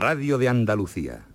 Radio de Andalucía.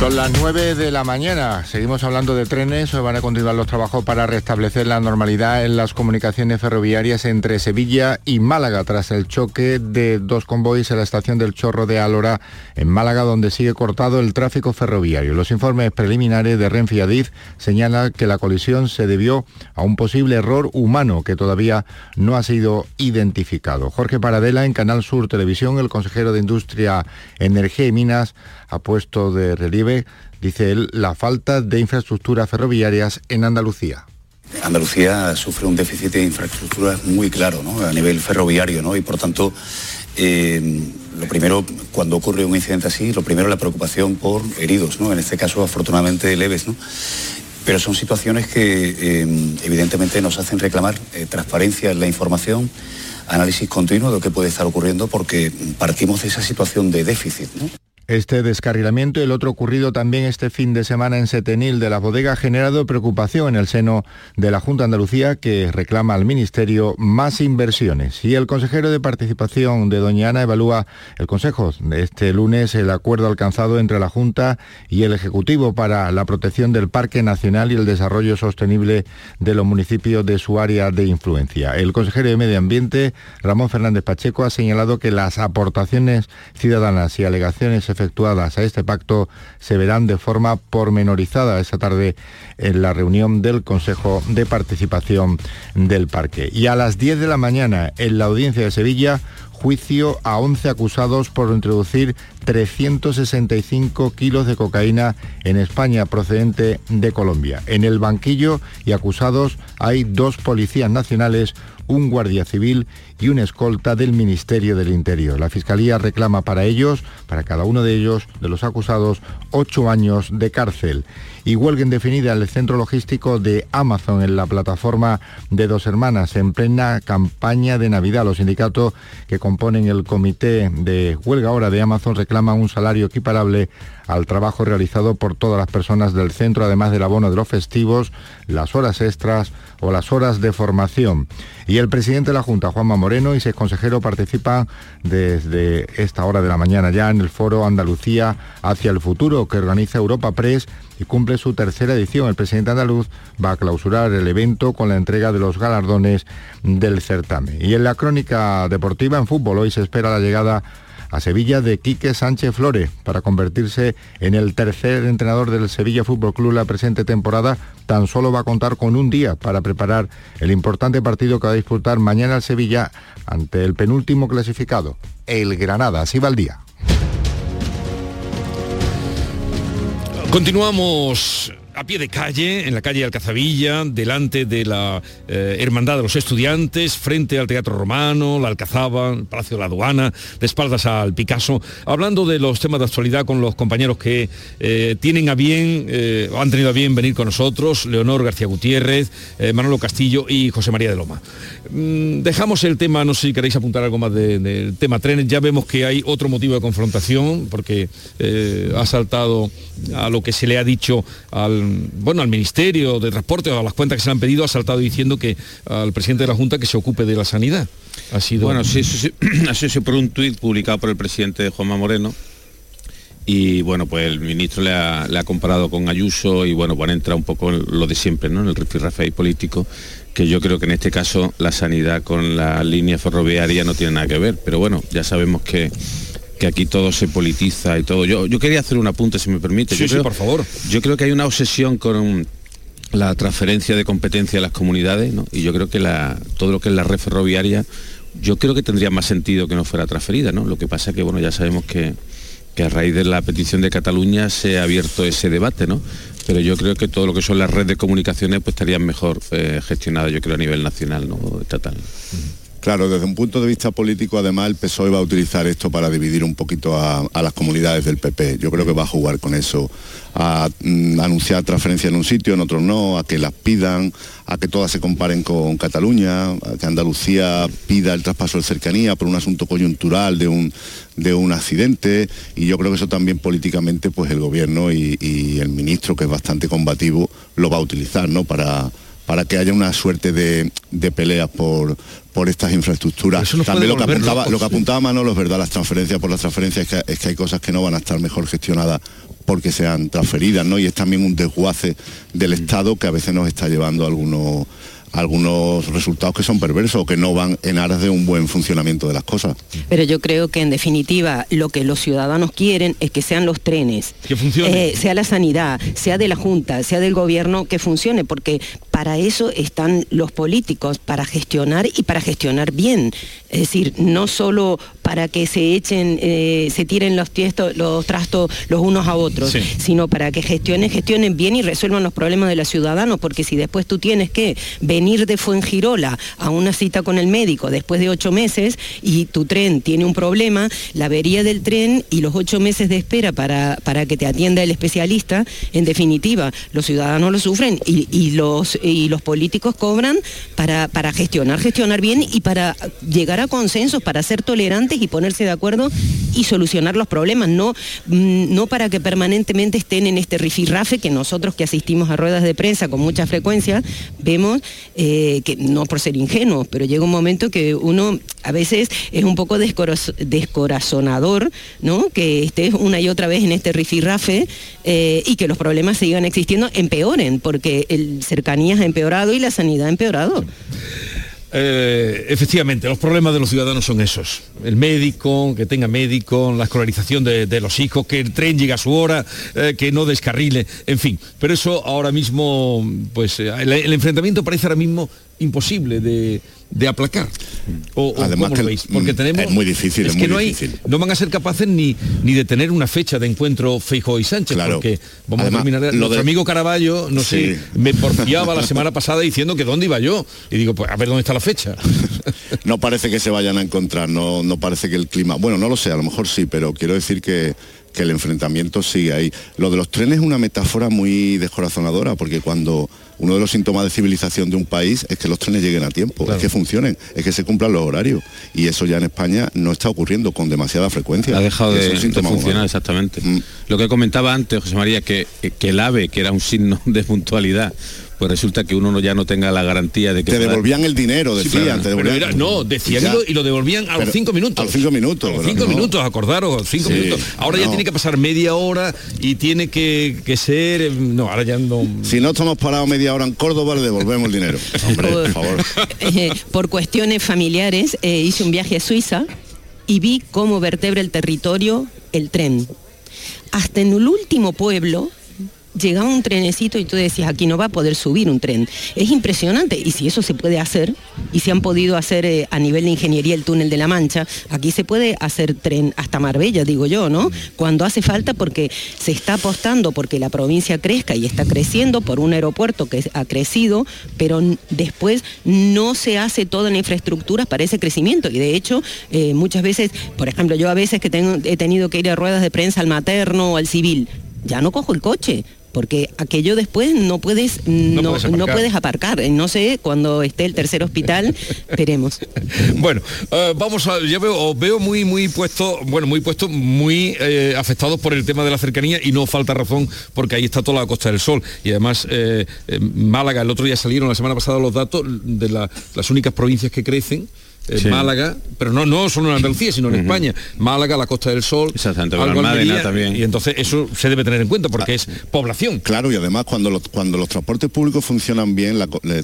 Son las 9 de la mañana. Seguimos hablando de trenes. Hoy van a continuar los trabajos para restablecer la normalidad en las comunicaciones ferroviarias entre Sevilla y Málaga tras el choque de dos convoys en la estación del Chorro de Álora en Málaga donde sigue cortado el tráfico ferroviario. Los informes preliminares de Renfe Adif señalan que la colisión se debió a un posible error humano que todavía no ha sido identificado. Jorge Paradela en Canal Sur Televisión, el consejero de Industria, Energía y Minas, ha puesto de relieve, dice él, la falta de infraestructuras ferroviarias en Andalucía. Andalucía sufre un déficit de infraestructuras muy claro a nivel ferroviario ¿no? y por tanto eh, lo primero cuando ocurre un incidente así, lo primero la preocupación por heridos, ¿no? en este caso afortunadamente leves. ¿no? Pero son situaciones que eh, evidentemente nos hacen reclamar eh, transparencia en la información, análisis continuo de lo que puede estar ocurriendo porque partimos de esa situación de déficit. ¿no? Este descarrilamiento y el otro ocurrido también este fin de semana en Setenil de la bodega ha generado preocupación en el seno de la Junta Andalucía que reclama al Ministerio más inversiones. Y el consejero de participación de Doña Ana evalúa el Consejo este lunes el acuerdo alcanzado entre la Junta y el Ejecutivo para la protección del Parque Nacional y el desarrollo sostenible de los municipios de su área de influencia. El consejero de Medio Ambiente, Ramón Fernández Pacheco, ha señalado que las aportaciones ciudadanas y alegaciones efectuadas a este pacto se verán de forma pormenorizada esta tarde en la reunión del Consejo de Participación del Parque. Y a las 10 de la mañana en la audiencia de Sevilla, juicio a 11 acusados por introducir 365 kilos de cocaína en España procedente de Colombia. En el banquillo y acusados hay dos policías nacionales, un guardia civil y una escolta del Ministerio del Interior. La Fiscalía reclama para ellos, para cada uno de ellos, de los acusados, ocho años de cárcel. Y huelga indefinida en el centro logístico de Amazon en la plataforma de Dos Hermanas en plena campaña de Navidad. Los sindicatos que componen el comité de huelga ahora de Amazon reclaman un salario equiparable al trabajo realizado por todas las personas del centro, además del abono de los festivos, las horas extras o las horas de formación. Y el presidente de la Junta, Juanma Moreno, y seis consejeros participan desde esta hora de la mañana ya en el foro Andalucía hacia el futuro que organiza Europa Press y cumple su tercera edición. El presidente andaluz va a clausurar el evento con la entrega de los galardones del certamen. Y en la crónica deportiva en fútbol hoy se espera la llegada a Sevilla de Quique Sánchez Flores para convertirse en el tercer entrenador del Sevilla Fútbol Club la presente temporada. Tan solo va a contar con un día para preparar el importante partido que va a disputar mañana el Sevilla ante el penúltimo clasificado, el Granada. Así va el día. Continuamos a pie de calle, en la calle Alcazabilla, delante de la eh, Hermandad de los Estudiantes, frente al Teatro Romano, la Alcazaba, el Palacio de la Aduana, de espaldas al Picasso, hablando de los temas de actualidad con los compañeros que eh, tienen a bien, eh, han tenido a bien venir con nosotros, Leonor García Gutiérrez, Manolo Castillo y José María de Loma. Mm, dejamos el tema, no sé si queréis apuntar algo más del tema trenes, ya vemos que hay otro motivo de confrontación, porque ha saltado a lo que se le ha dicho al bueno, al Ministerio de Transporte o a las cuentas que se le han pedido, ha saltado diciendo que al presidente de la Junta que se ocupe de la sanidad. Ha sido... Bueno, sí, sí, sí, sí por un tuit publicado por el presidente Juanma Moreno. Y bueno, pues el ministro le ha, comparado con Ayuso y bueno, pues entra un poco en lo de siempre, ¿no? En el rifirrafe político, que yo creo que en este caso la sanidad con la línea ferroviaria no tiene nada que ver. Pero bueno, ya sabemos que que aquí todo se politiza y todo. Yo, yo quería hacer un apunte, si me permite. Sí, sí, por favor. Yo creo que hay una obsesión con la transferencia de competencia a las comunidades, ¿no? Y yo creo que la, todo lo que es la red ferroviaria, yo creo que tendría más sentido que no fuera transferida, ¿no? Lo que pasa que, bueno, ya sabemos que, que a raíz de la petición de Cataluña se ha abierto ese debate, ¿no? Pero yo creo que todo lo que son las redes de comunicaciones pues estarían mejor eh, gestionadas, yo creo, a nivel nacional, ¿no? Estatal. Claro, desde un punto de vista político, además, el PSOE va a utilizar esto para dividir un poquito a, las comunidades del PP. Yo creo que va a jugar con eso, a mm, anunciar transferencias en un sitio, en otro no, a que las pidan, a que todas se comparen con Cataluña, a que Andalucía pida el traspaso de cercanía por un asunto coyuntural de un, de un accidente. Y yo creo que eso también políticamente, pues el gobierno y, y el ministro, que es bastante combativo, lo va a utilizar, ¿no? Para para que haya una suerte de, peleas por, por estas infraestructuras. También lo que, apuntaba, lo que apuntaba Manolo es verdad, las transferencias por las transferencias es que, hay cosas que no van a estar mejor gestionadas porque sean transferidas, ¿no? Y es también un desguace del Estado que a veces nos está llevando a algunos algunos resultados que son perversos o que no van en aras de un buen funcionamiento de las cosas. Pero yo creo que en definitiva lo que los ciudadanos quieren es que sean los trenes, que funcione. Eh, sea la sanidad, sea de la Junta, sea del gobierno, que funcione, porque para eso están los políticos, para gestionar y para gestionar bien. Es decir, no solo para que se echen, eh, se tiren los, los trastos los unos a otros, sino para que gestionen, gestionen bien y resuelvan los problemas de los ciudadanos, porque si después tú tienes que venir de Fuengirola a una cita con el médico después de ocho meses y tu tren tiene un problema, la avería del tren y los ocho meses de espera para, para que te atienda el especialista, en definitiva, los ciudadanos lo sufren y, los, y los políticos cobran para, para gestionar, gestionar bien y para llegar a consensos, para ser tolerantes y ponerse de acuerdo y solucionar los problemas, no, mm, no para que permanentemente estén en este rifirrafe que nosotros que asistimos a ruedas de prensa con mucha frecuencia vemos eh, que no por ser ingenuos, pero llega un momento que uno a veces es un poco descorazonador, ¿no? Que estés una y otra vez en este rifirrafe eh, y que los problemas sigan existiendo, empeoren, porque el cercanías ha empeorado y la sanidad ha empeorado. Eh, efectivamente, los problemas de los ciudadanos son esos. El médico, que tenga médico, la escolarización de, los hijos, que el tren llegue a su hora, eh, que no descarrile, en fin. Pero eso ahora mismo, pues eh, el enfrentamiento parece ahora mismo imposible de, de aplacar. O, Además que veis? Porque tenemos, es muy difícil, es, que no, difícil. no van a ser capaces ni, ni de tener una fecha de encuentro Feijo y Sánchez, claro. porque vamos a terminar. Lo nuestro amigo Caraballo, no sé, me porfiaba la semana pasada diciendo que dónde iba yo. Y digo, pues a ver dónde está la fecha. no parece que se vayan a encontrar, no, no parece que el clima. Bueno, no lo sé, a lo mejor sí, pero quiero decir que que el enfrentamiento sigue ahí. Lo de los trenes es una metáfora muy descorazonadora, porque cuando uno de los síntomas de civilización de un país es que los trenes lleguen a tiempo, es que funcionen, es que se cumplan los horarios. Y eso ya en España no está ocurriendo con demasiada frecuencia. Ha dejado de, funcionar, exactamente. Mm. Lo que comentaba antes, José María, que, que el AVE, que era un signo de puntualidad, pues resulta que uno ya no tenga la garantía de que... Te devolvían el dinero, decían. no, decían y lo, devolvían a los cinco minutos. A los cinco minutos. A cinco minutos, acordaros, cinco minutos. Ahora ya tiene que pasar media hora y tiene que, ser... Eh, no, ahora ya no... Si no estamos parados media hora en Córdoba, le devolvemos el dinero. Hombre, por, favor. Eh, por cuestiones familiares, eh, hice un viaje a Suiza y vi cómo vertebra el territorio el tren. Hasta en el último pueblo llegaba un trenecito y tú decías, aquí no va a poder subir un tren. Es impresionante. Y si eso se puede hacer, y se han podido hacer eh, a nivel de ingeniería el túnel de la Mancha, aquí se puede hacer tren hasta Marbella, digo yo, ¿no? Cuando hace falta porque se está apostando porque la provincia crezca y está creciendo por un aeropuerto que ha crecido, pero después no se hace toda la infraestructura para ese crecimiento. Y de hecho, eh, muchas veces, por ejemplo, yo a veces que he tenido que ir a ruedas de prensa al materno o al civil, ya no cojo el coche, porque aquello después no puedes no, puedes, aparcar. No sé, cuando esté el tercer hospital, veremos. bueno, eh, vamos a, ya veo, veo muy, muy puesto, bueno, muy puesto, muy eh, afectados por el tema de la cercanía y no falta razón porque ahí está toda la Costa del Sol. Y además, eh, Málaga, el otro día salieron la semana pasada los datos de las únicas provincias que crecen Málaga, pero no, no solo en Andalucía, sino en España. Málaga, la Costa del Sol, Exactamente, también. Y entonces eso se debe tener en cuenta porque es población. Claro, y además cuando los, cuando los transportes públicos funcionan bien,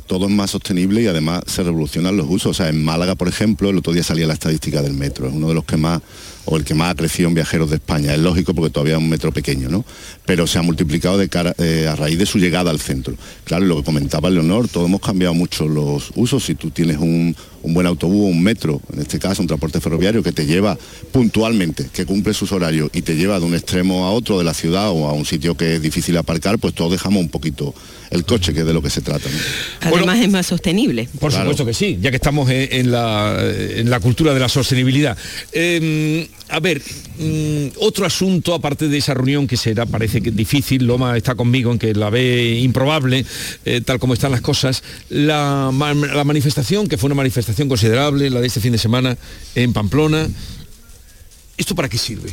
todo es más sostenible y además se revolucionan los usos. O sea, en Málaga, por ejemplo, el otro día salía la estadística del metro, es uno de los que más o el que más ha crecido en viajeros de España. Es lógico porque todavía es un metro pequeño, ¿no? Pero se ha multiplicado de cara, eh, a raíz de su llegada al centro. Claro, lo que comentaba Leonor, todos hemos cambiado mucho los usos. Si tú tienes un, un buen autobús, un metro, en este caso un transporte ferroviario que te lleva puntualmente, que cumple sus horarios y te lleva de un extremo a otro de la ciudad o a un sitio que es difícil aparcar, pues todos dejamos un poquito el coche, que es de lo que se trata. Además es más sostenible. Por supuesto que sí, ya que estamos en, la, en la, cultura de la sostenibilidad. Em, a ver, mm, otro asunto, aparte de esa reunión que será, parece que difícil, Loma está conmigo en que la ve improbable, eh, tal como están las cosas, la, la manifestación, que fue una manifestación considerable, la de este fin de semana en Pamplona, ¿esto para qué sirve?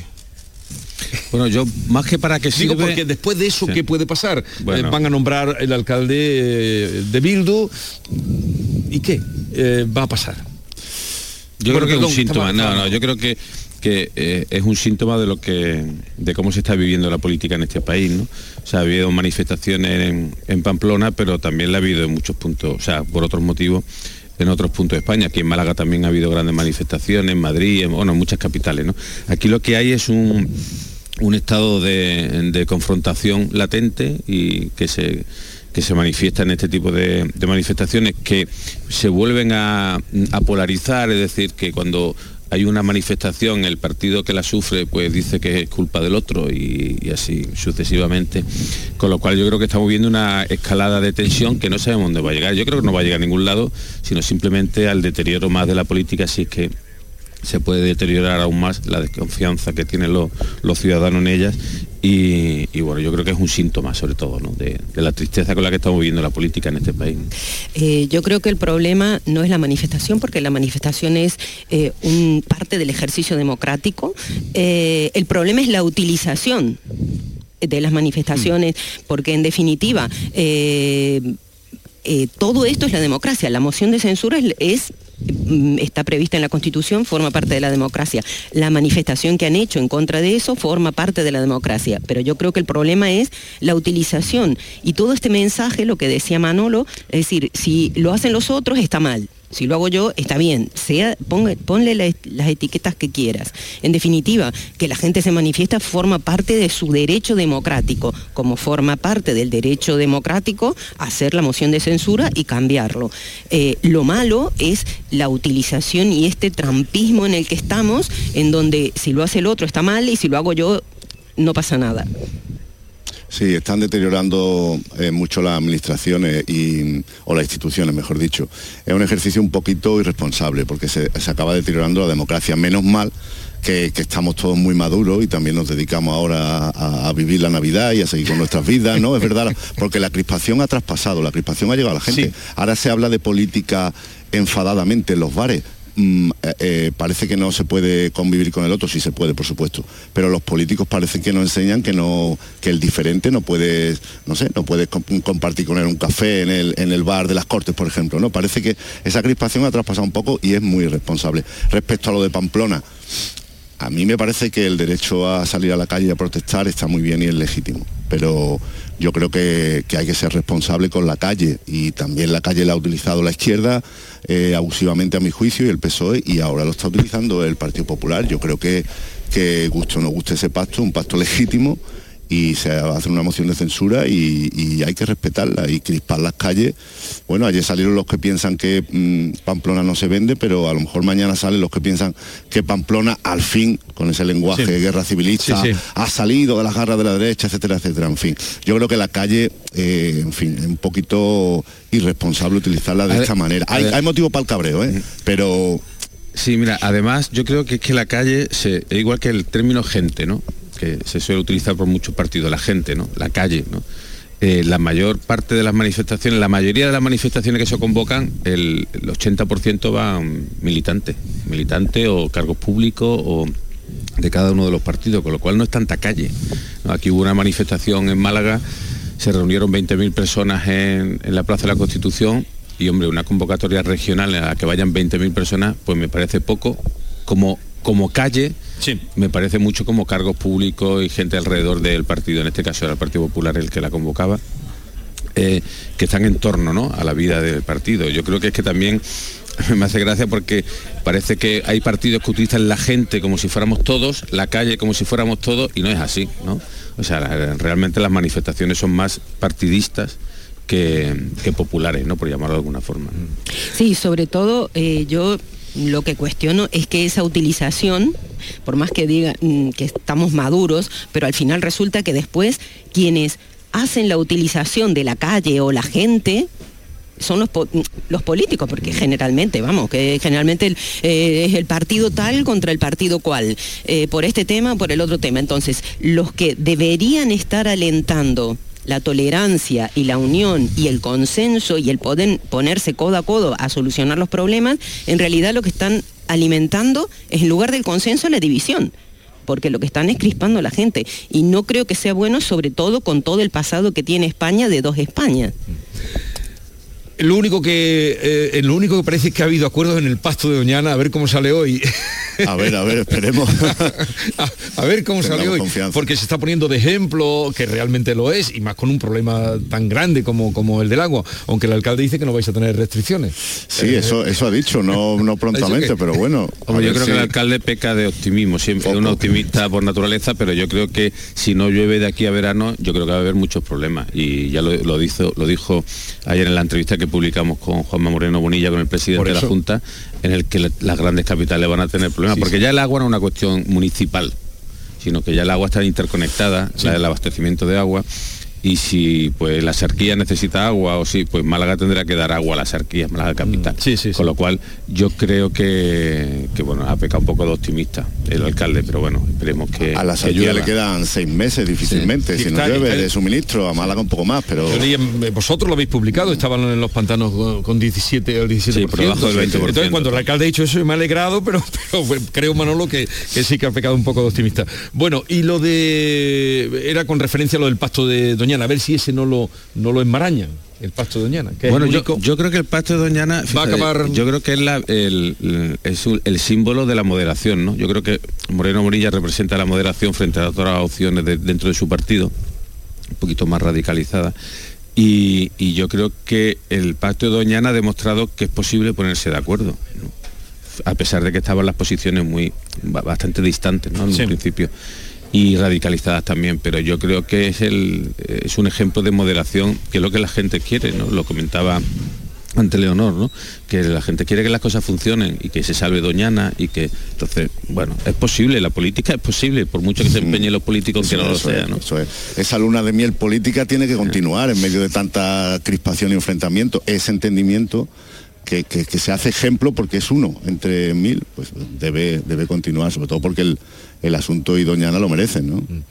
Bueno, yo más que para que sirve... Digo porque después de eso, ¿qué puede pasar? Eh, van a nombrar el alcalde eh, de Bildu. ¿Y qué va a pasar? Yo creo que es un síntoma. No, no, yo creo que que es un síntoma de lo que de cómo se está viviendo la política en este país ¿no? ha habido manifestaciones en, Pamplona pero también la ha habido en muchos puntos o sea por otros motivos en otros puntos de España. Aquí en Málaga también ha habido grandes manifestaciones, en Madrid, en, bueno, en muchas capitales. ¿no? Aquí lo que hay es un, un estado de, confrontación latente y que se que se manifiesta en este tipo de, manifestaciones que se vuelven a, polarizar, es decir, que cuando hay una manifestación, el partido que la sufre pues dice que es culpa del otro y, así sucesivamente. Con lo cual yo creo que estamos viendo una escalada de tensión que no sabemos dónde va a llegar. Yo creo que no va a llegar a ningún lado, sino simplemente al deterioro más de la política si es que se puede deteriorar aún más la desconfianza que tienen los, ciudadanos en ellas y, bueno, yo creo que es un síntoma sobre todo de, la tristeza con la que estamos viviendo la política en este país. Eh, yo creo que el problema no es la manifestación, porque la manifestación es eh, un parte del ejercicio democrático. Eh, el problema es la utilización de las manifestaciones, porque en definitiva... todo esto es la democracia. La moción de censura es está prevista en la Constitución, forma parte de la democracia. La manifestación que han hecho en contra de eso forma parte de la democracia. Pero yo creo que el problema es la utilización. Y todo este mensaje, lo que decía Manolo, es decir, si lo hacen los otros está mal. Si lo hago yo, está bien. Sea, ponle las etiquetas que quieras. En definitiva, que la gente se manifiesta forma parte de su derecho democrático, como forma parte del derecho democrático hacer la moción de censura y cambiarlo. Eh, lo malo es la utilización y este trampismo en el que estamos, en donde si lo hace el otro está mal y si lo hago yo no pasa nada. Sí, están deteriorando eh, mucho las administraciones y, o las instituciones, mejor dicho. Es un ejercicio un poquito irresponsable porque se, acaba deteriorando la democracia. Menos mal que, estamos todos muy maduros y también nos dedicamos ahora a, vivir la Navidad y a seguir con nuestras vidas, ¿no? Es verdad, porque la crispación ha traspasado, la crispación ha llegado a la gente. Ahora se habla de política enfadadamente en los bares Mm, eh, eh, parece que no se puede convivir con el otro, sí se puede, por supuesto, pero los políticos parece que nos enseñan que no, que el diferente no puede, no sé, no puede compartir con él un café en el, en el bar de las Cortes, por ejemplo, ¿no? Parece que esa crispación ha traspasado un poco y es muy irresponsable. Respecto a lo de Pamplona, a mí me parece que el derecho a salir a la calle a protestar está muy bien y es legítimo, pero yo creo que, hay que ser responsable con la calle y también la calle la ha utilizado la izquierda eh, abusivamente a mi juicio y el PSOE y ahora lo está utilizando el Partido Popular. Yo creo que, que gusto o no guste ese pacto, un pacto legítimo y se hacer una moción de censura y, hay que respetarla y crispar las calles. Bueno, ayer salieron los que piensan que mm, Pamplona no se vende, pero a lo mejor mañana salen los que piensan que Pamplona al fin, con ese lenguaje de guerra civilista, ha salido de las garras de la derecha, etcétera, etcétera. En fin, yo creo que la calle, eh, en fin, es un poquito irresponsable utilizarla de esta manera. Hay, hay motivo para el cabreo, ¿eh? pero Sí, mira, además yo creo que es que la calle, se, es igual que el término gente, ¿no? Se suele utilizar por muchos partidos, la gente, ¿no? la calle. Eh, la mayor parte de las manifestaciones, la mayoría de las manifestaciones que se convocan, el, 80% van militantes, militantes o cargos públicos o de cada uno de los partidos, con lo cual no es tanta calle. Aquí hubo una manifestación en Málaga, se reunieron 20.000 personas en, en la Plaza de la Constitución y hombre, una convocatoria regional en la que vayan 20.000 personas, pues me parece poco como, como calle me parece mucho como cargos públicos y gente alrededor del partido, en este caso era el Partido Popular el que la convocaba, eh, que están en torno a la vida del partido. Yo creo que es que también me hace gracia porque parece que hay partidos que utilizan la gente como si fuéramos todos, la calle como si fuéramos todos, y no es así, ¿no? O sea, realmente las manifestaciones son más partidistas que, populares, ¿no? Por llamarlo de alguna forma. Sí, sobre todo eh, yo lo que cuestiono es que esa utilización, por más que digan mm, que estamos maduros, pero al final resulta que después quienes hacen la utilización de la calle o la gente son los, los políticos, porque generalmente, vamos, que generalmente eh, es el partido tal contra el partido cual, eh, por este tema por el otro tema. Entonces, los que deberían estar alentando la tolerancia y la unión y el consenso y el poder ponerse codo a codo a solucionar los problemas, en realidad lo que están alimentando es en lugar del consenso la división porque lo que están es crispando a la gente y no creo que sea bueno sobre todo con todo el pasado que tiene España de dos Españas. Lo único que eh, lo único que parece es que ha habido acuerdos en el pacto de Doñana, a ver cómo sale hoy. A ver, a ver, esperemos. a, ver cómo sale hoy. Porque se está poniendo de ejemplo, que realmente lo es, y más con un problema tan grande como, como el del agua, aunque el alcalde dice que no vais a tener restricciones. Sí, eh, eso, eso ha dicho, no, no prontamente, pero bueno. yo creo que el alcalde peca de optimismo, siempre es un optimista por naturaleza, pero yo creo que si no llueve de aquí a verano, yo creo que va a haber muchos problemas. Y ya lo, lo, dijo, lo dijo ayer en la entrevista que publicamos con Juanma Moreno Bonilla, con el presidente de la Junta, en el que las grandes capitales van a tener problemas, porque ya el agua no es una cuestión municipal, sino que ya el agua está interconectada, el abastecimiento de agua, y si pues la Sarquía necesita agua o si pues Málaga tendrá que dar agua a la Sarquía, Málaga capital. Mm, Con lo cual yo creo que, bueno, ha pecado un poco de optimista el alcalde, pero bueno, esperemos que... A la Sarquía le quedan seis meses difícilmente, si no llueve de suministro, a Málaga un poco más, pero... Vosotros lo habéis publicado, estaban en los pantanos con 17 o 17 por debajo del 20%. Entonces cuando el alcalde ha dicho eso me ha alegrado, pero, creo Manolo que, que sí que ha pecado un poco de optimista. Bueno, y lo de... era con referencia a lo del pacto de Doña a ver si ese no lo, no lo enmarañan el pacto de Doñana. bueno, yo, creo que el pacto de Doñana va a acabar. Yo creo que es, la, el, es el símbolo de la moderación, ¿no? Yo creo que Moreno Morilla representa la moderación frente a otras opciones dentro de su partido, un poquito más radicalizada. Y, yo creo que el pacto de Doñana ha demostrado que es posible ponerse de acuerdo. a pesar de que estaban las posiciones muy bastante distantes ¿no? en un principio y radicalizadas también, pero yo creo que es, el, es un ejemplo de moderación, que es lo que la gente quiere, ¿no? Lo comentaba ante Leonor, ¿no? que la gente quiere que las cosas funcionen y que se salve Doñana y que entonces, bueno, es posible, la política es posible, por mucho que se empeñen los políticos que no lo sea. ¿no? Esa luna de miel política tiene que continuar en medio de tanta crispación y enfrentamiento, ese entendimiento que, se hace ejemplo porque es uno entre mil, pues debe, debe continuar, sobre todo porque el, el asunto y Doñana lo merecen, ¿no? Mm.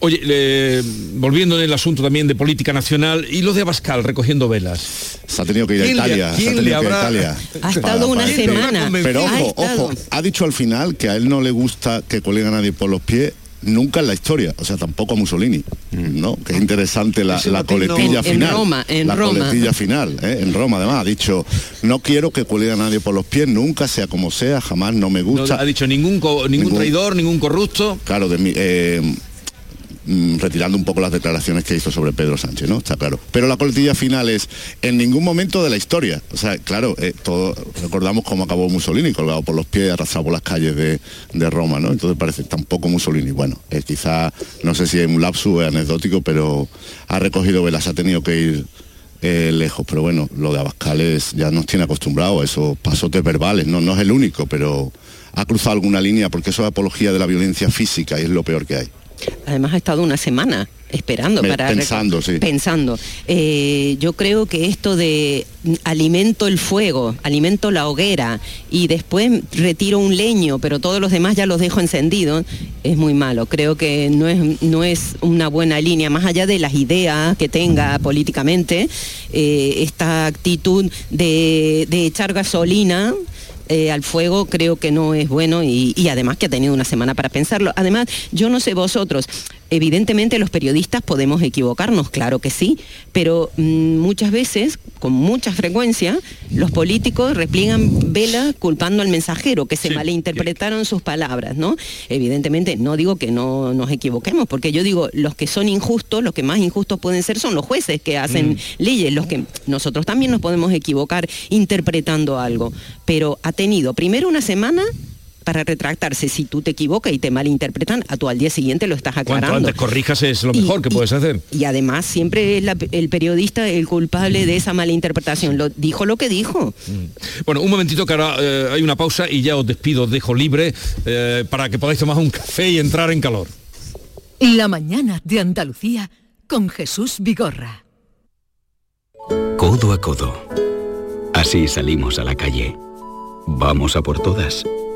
Oye, volviendo en el asunto también de política nacional, y lo de Abascal recogiendo velas. Se ha tenido que ir a Italia, se ha tenido que ir a Italia. Ha estado una semana. Pero ojo, ojo, ha dicho al final que a él no le gusta que colega a nadie por los pies nunca en la historia, o sea, tampoco a Mussolini, mm. ¿no? Que es interesante la, coletilla final. En Roma, en la coletilla final, ¿eh? en Roma además, ha dicho, no quiero que cuelgue a nadie por los pies, nunca, sea como sea, jamás no me gusta. ha dicho ningún, ningún, traidor, ningún corrupto. Claro, de mí, eh, Mm, retirando un poco las declaraciones que hizo sobre Pedro Sánchez, ¿no? Está claro. Pero la coletilla final es en ningún momento de la historia. O sea, claro, eh, todo, recordamos cómo acabó Mussolini, colgado por los pies, arrastrado por las calles de, Roma, ¿no? Entonces parece tampoco Mussolini. Bueno, es quizá, no sé si es un lapsus, anecdótico, pero ha recogido velas, ha tenido que ir eh, lejos. Pero bueno, lo de Abascal ya nos tiene acostumbrados a esos pasotes verbales, ¿no? No es el único, pero ha cruzado alguna línea porque eso es apología de la violencia física y es lo peor que hay. Además ha estado una semana esperando para pensando, sí. pensando. Eh, yo creo que esto de alimento el fuego, alimento la hoguera y después retiro un leño, pero todos los demás ya los dejo encendidos, es muy malo. Creo que no es, no es una buena línea, más allá de las ideas que tenga políticamente, eh, esta actitud de, de echar gasolina eh, al fuego creo que no es bueno y, además que ha tenido una semana para pensarlo. Además, yo no sé vosotros, Evidentemente los periodistas podemos equivocarnos, claro que sí, pero mm, muchas veces, con mucha frecuencia, los políticos repliegan vela culpando al mensajero, que se malinterpretaron sus palabras, ¿no? Evidentemente no digo que no nos equivoquemos, porque yo digo, los que son injustos, los que más injustos pueden ser son los jueces que hacen mm. leyes, los que nosotros también nos podemos equivocar interpretando algo, pero ha tenido primero una semana para retractarse. Si tú te equivocas y te malinterpretan, a tú al día siguiente lo estás aclarando. Cuanto antes corrijas es lo mejor que puedes hacer. Y además siempre es el periodista el culpable de esa malinterpretación. Lo, dijo lo que dijo. Mm. Bueno, un momentito que ahora eh, hay una pausa y ya os despido, os dejo libre eh, para que podáis tomar un café y entrar en calor. La mañana de Andalucía con Jesús Vigorra. Codo a codo. Así salimos a la calle. Vamos a por todas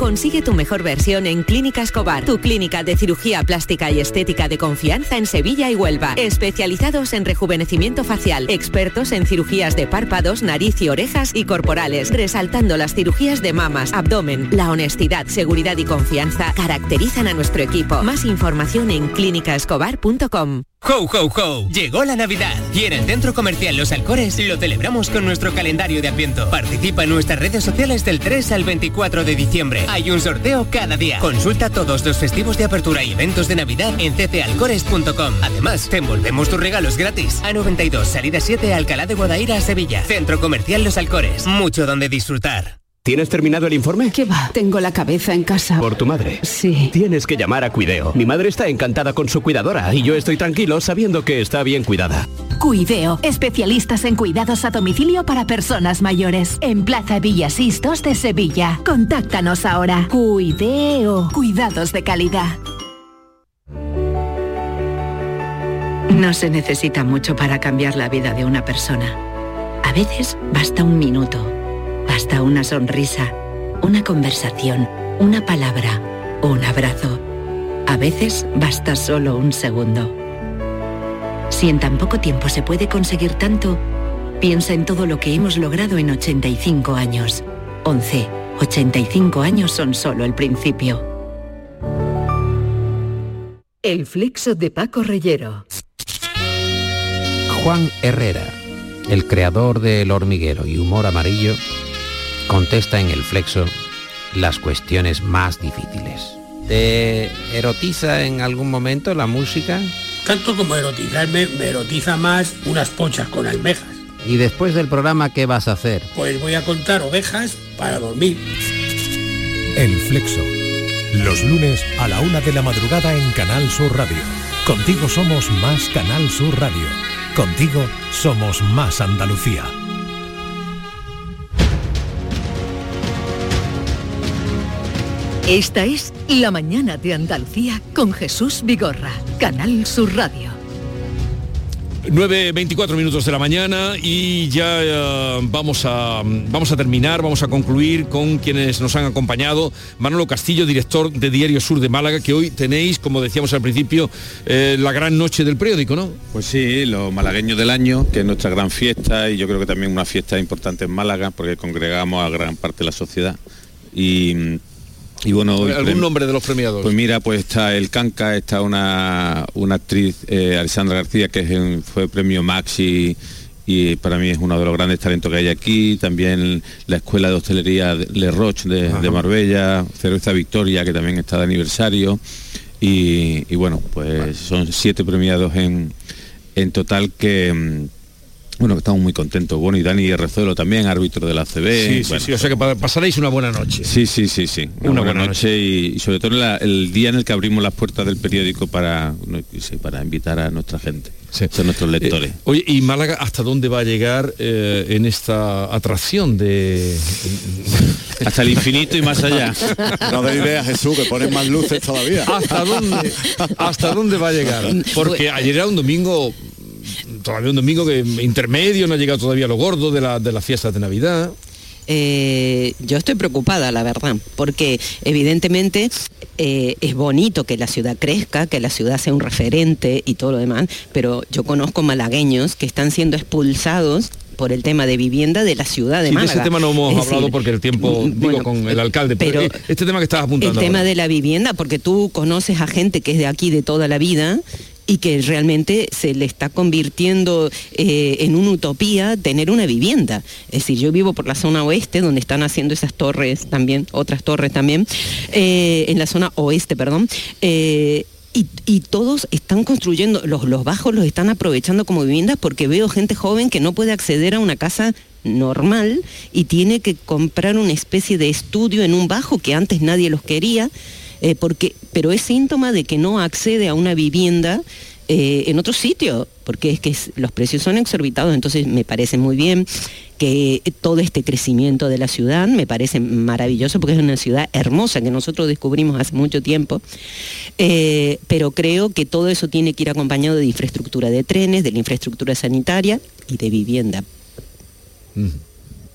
Consigue tu mejor versión en Clínica Escobar, tu clínica de cirugía plástica y estética de confianza en Sevilla y Huelva. Especializados en rejuvenecimiento facial, expertos en cirugías de párpados, nariz y orejas y corporales, resaltando las cirugías de mamas, abdomen. La honestidad, seguridad y confianza caracterizan a nuestro equipo. Más información en clínicaescobar.com. ¡Ho, ho, ho! Llegó la Navidad y en el Centro Comercial Los Alcores lo celebramos con nuestro calendario de Adviento. Participa en nuestras redes sociales del 3 al 24 de diciembre. Hay un sorteo cada día. Consulta todos los festivos de apertura y eventos de Navidad en ccalcores.com. Además, te envolvemos tus regalos gratis. A 92, salida 7, Alcalá de Guadaira, Sevilla. Centro Comercial Los Alcores. Mucho donde disfrutar. ¿Tienes terminado el informe? ¿Qué va? Tengo la cabeza en casa. ¿Por tu madre? Sí. Tienes que llamar a Cuideo. Mi madre está encantada con su cuidadora y yo estoy tranquilo sabiendo que está bien cuidada. Cuideo, especialistas en cuidados a domicilio para personas mayores. En Plaza Villasistos de Sevilla. Contáctanos ahora. Cuideo, cuidados de calidad. No se necesita mucho para cambiar la vida de una persona. A veces basta un minuto Basta una sonrisa, una conversación, una palabra, un abrazo. A veces basta solo un segundo. Si en tan poco tiempo se puede conseguir tanto, piensa en todo lo que hemos logrado en 85 años. 11. 85 años son solo el principio. El flexo de Paco Reyero. Juan Herrera, el creador del hormiguero y humor amarillo, contesta en el flexo las cuestiones más difíciles. ¿Te erotiza en algún momento la música? Tanto como erotizarme, me erotiza más unas pochas con almejas. ¿Y después del programa qué vas a hacer? Pues voy a contar ovejas para dormir. El Flexo. Los lunes a la una de la madrugada en Canal Sur Radio. Contigo somos más Canal Sur Radio. Contigo somos más Andalucía. Esta es La Mañana de Andalucía con Jesús Vigorra, Canal Sur Radio. 9.24 minutos de la mañana y ya eh, vamos, a, vamos a terminar, vamos a concluir con quienes nos han acompañado. Manolo Castillo, director de Diario Sur de Málaga, que hoy tenéis, como decíamos al principio, eh, la gran noche del periódico, ¿no? Pues sí, los malagueños del año, que es nuestra gran fiesta y yo creo que también una fiesta importante en Málaga porque congregamos a gran parte de la sociedad. Y y bueno, ¿Algún nombre de los premiados? Pues mira, pues está el Canca, está una, una actriz, eh, Alessandra García, que fue premio Maxi y para mí es uno de los grandes talentos que hay aquí. También la Escuela de Hostelería Le Roche de, Marbella, Cerveza Victoria, que también está de aniversario. Y, bueno, pues son siete premiados en, en total que mm, bueno, estamos muy contentos. Bueno, y Dani Rezuelo también, árbitro de la CB. Sí, sí, sí, o sea que pasaréis una buena noche. Sí, sí, sí, sí. Una, buena, noche, Y, sobre todo el día en el que abrimos las puertas del periódico para, para invitar a nuestra gente, a nuestros lectores. Eh, oye, ¿y Málaga hasta dónde va a llegar eh, en esta atracción de... hasta el infinito y más allá. No de idea, Jesús, que ponen más luces todavía. ¿Hasta dónde, ¿Hasta dónde va a llegar? Porque ayer era un domingo todavía un domingo que intermedio, no ha llegado todavía lo gordo de, la, de las fiestas de Navidad. Eh, yo estoy preocupada, la verdad, porque evidentemente eh, es bonito que la ciudad crezca, que la ciudad sea un referente y todo lo demás, pero yo conozco malagueños que están siendo expulsados por el tema de vivienda de la ciudad de sí, Málaga. De ese tema no hemos hablado porque el tiempo, mm, digo, con el alcalde, pero, este tema que estás apuntando. El tema de la vivienda, porque tú conoces a gente que es de aquí de toda la vida y que realmente se le está convirtiendo eh, en una utopía tener una vivienda. Es decir, yo vivo por la zona oeste, donde están haciendo esas torres también, otras torres también, eh, en la zona oeste, perdón. Eh, y, todos están construyendo, los, los bajos los están aprovechando como viviendas porque veo gente joven que no puede acceder a una casa normal y tiene que comprar una especie de estudio en un bajo que antes nadie los quería eh, porque, pero es síntoma de que no accede a una vivienda eh, en otro sitio, porque es que los precios son exorbitados, entonces me parece muy bien que todo este crecimiento de la ciudad me parece maravilloso porque es una ciudad hermosa que nosotros descubrimos hace mucho tiempo, eh, pero creo que todo eso tiene que ir acompañado de infraestructura de trenes, de la infraestructura sanitaria y de vivienda.